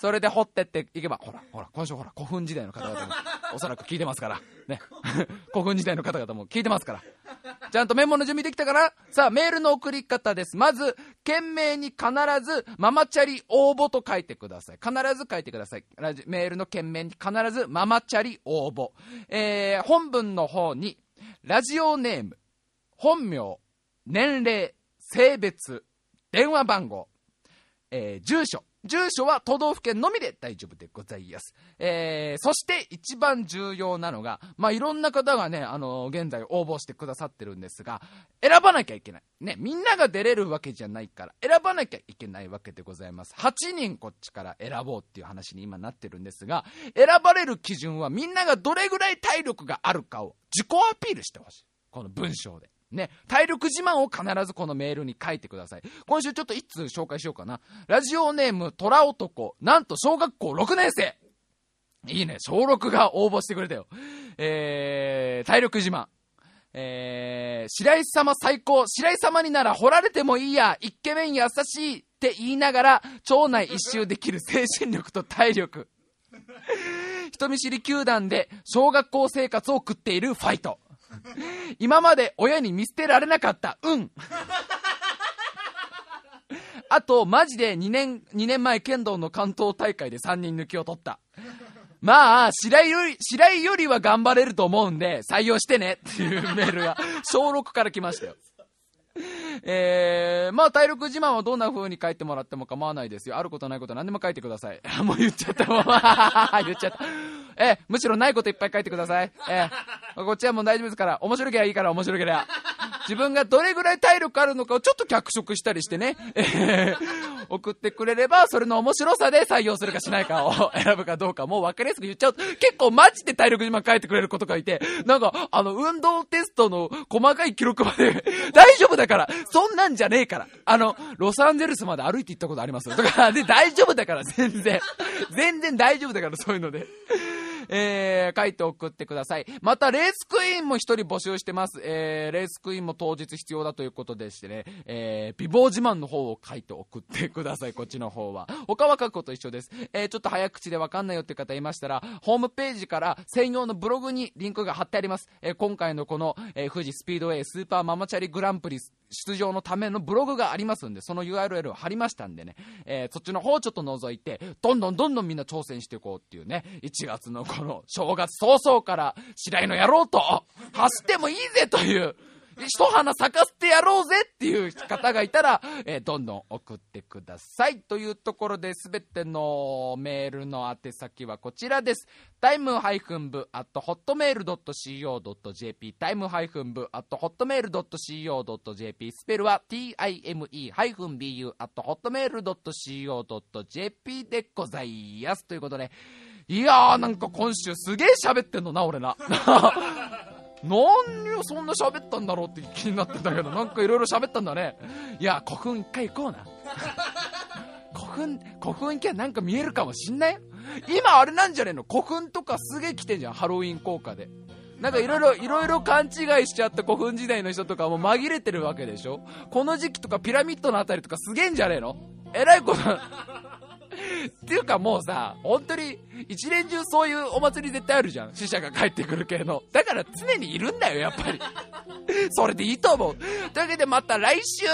それで掘ってっていけばほらほら今週ほら古墳時代の方々もおそらく聞いてますからね [laughs] 古墳時代の方々も聞いてますからちゃんとメモの準備できたかなさあ、メールの送り方です。まず、懸命に必ず、ママチャリ応募と書いてください。必ず書いてください。ラジメールの懸命に必ず、ママチャリ応募。えー、本文の方に、ラジオネーム、本名、年齢、性別、電話番号、えー住所。住所は都道府県のみで大丈夫でございます。えーそして一番重要なのが、まあ、いろんな方がね、あの現在応募してくださってるんですが、選ばなきゃいけない。ね、みんなが出れるわけじゃないから、選ばなきゃいけないわけでございます。8人こっちから選ぼうっていう話に今なってるんですが、選ばれる基準はみんながどれぐらい体力があるかを自己アピールしてほしい。この文章で。ね、体力自慢を必ずこのメールに書いてください。今週ちょっと一通紹介しようかな。ラジオネーム、虎男。なんと小学校6年生。いいね、小6が応募してくれたよ。えー、体力自慢。えー、白石様最高。白石様になら掘られてもいいや。イケメン優しいって言いながら、町内一周できる精神力と体力。人見知り球団で小学校生活を送っているファイト。[laughs] 今まで親に見捨てられなかった。うん。[laughs] あと、マジで2年、2年前剣道の関東大会で3人抜きを取った。まあ、白井より、白井よりは頑張れると思うんで、採用してねっていうメールが、小6から来ましたよ。[laughs] えー、まあ体力自慢はどんな風に書いてもらっても構わないですよ。あることないこと何でも書いてください。[laughs] もう言っちゃった。[laughs] 言っちゃった。えーむしろないこといっぱい書いてください。えーこっちはもう大丈夫ですから、面白ければいいから面白ければ。自分がどれぐらい体力あるのかをちょっと脚色したりしてね、えー送ってくれれば、それの面白さで採用するかしないかを選ぶかどうかもう分かりやすく言っちゃう。結構マジで体力自慢書いてくれる子とかいて、なんか、あの、運動テストの細かい記録まで、大丈夫だから、そんなんじゃねえから。あの、ロサンゼルスまで歩いて行ったことあります？とか、で、大丈夫だから、全然。全然大丈夫だから、そういうので。えー、書いて送ってください。また、レースクイーンも一人募集してます。えー、レースクイーンも当日必要だということでしてね、えー、美貌自慢の方を書いて送ってください、こっちの方は。他は書くこと一緒です。えー、ちょっと早口でわかんないよって方いましたら、ホームページから専用のブログにリンクが貼ってあります。えー、今回のこの、えー、富士スピードウェイスーパーママチャリグランプリ出場のためのブログがありますんで、その URL を貼りましたんでね、えー、そっちの方をちょっと覗いて、どんどんどんどんみんな挑戦していこうっていうね、1月のこの正月早々から白井の野郎と走ってもいいぜという、一花咲かせてやろうぜっていう方がいたら、えー、どんどん送ってください。というところで、すべてのメールの宛先はこちらです。タイムハイフン部、あと、ホットメール .co.jp、タイムハイフン部、あと、ホットメール .co.jp、スペルは time ハイフン bu、あと、ホットメール .co.jp でございます。ということで、いやーなんか今週すげえ喋ってんのな、俺な。[laughs] 何をそんな喋ったんだろうって気になってたけど、なんかいろいろ喋ったんだね。いや、古墳一回行こうな。[laughs] 古墳、古墳行けばなんか見えるかもしんない？今あれなんじゃねえの？古墳とかすげえ来てんじゃん、ハロウィン効果で。なんかいろいろ、いろいろ勘違いしちゃった古墳時代の人とかも紛れてるわけでしょ？この時期とかピラミッドのあたりとかすげえんじゃねえの？えらいこと、っていうかもうさ、本当に一年中そういうお祭り絶対あるじゃん。死者が帰ってくる系の。だから常にいるんだよ、やっぱり。[laughs] それでいいと思う。というわけでまた来週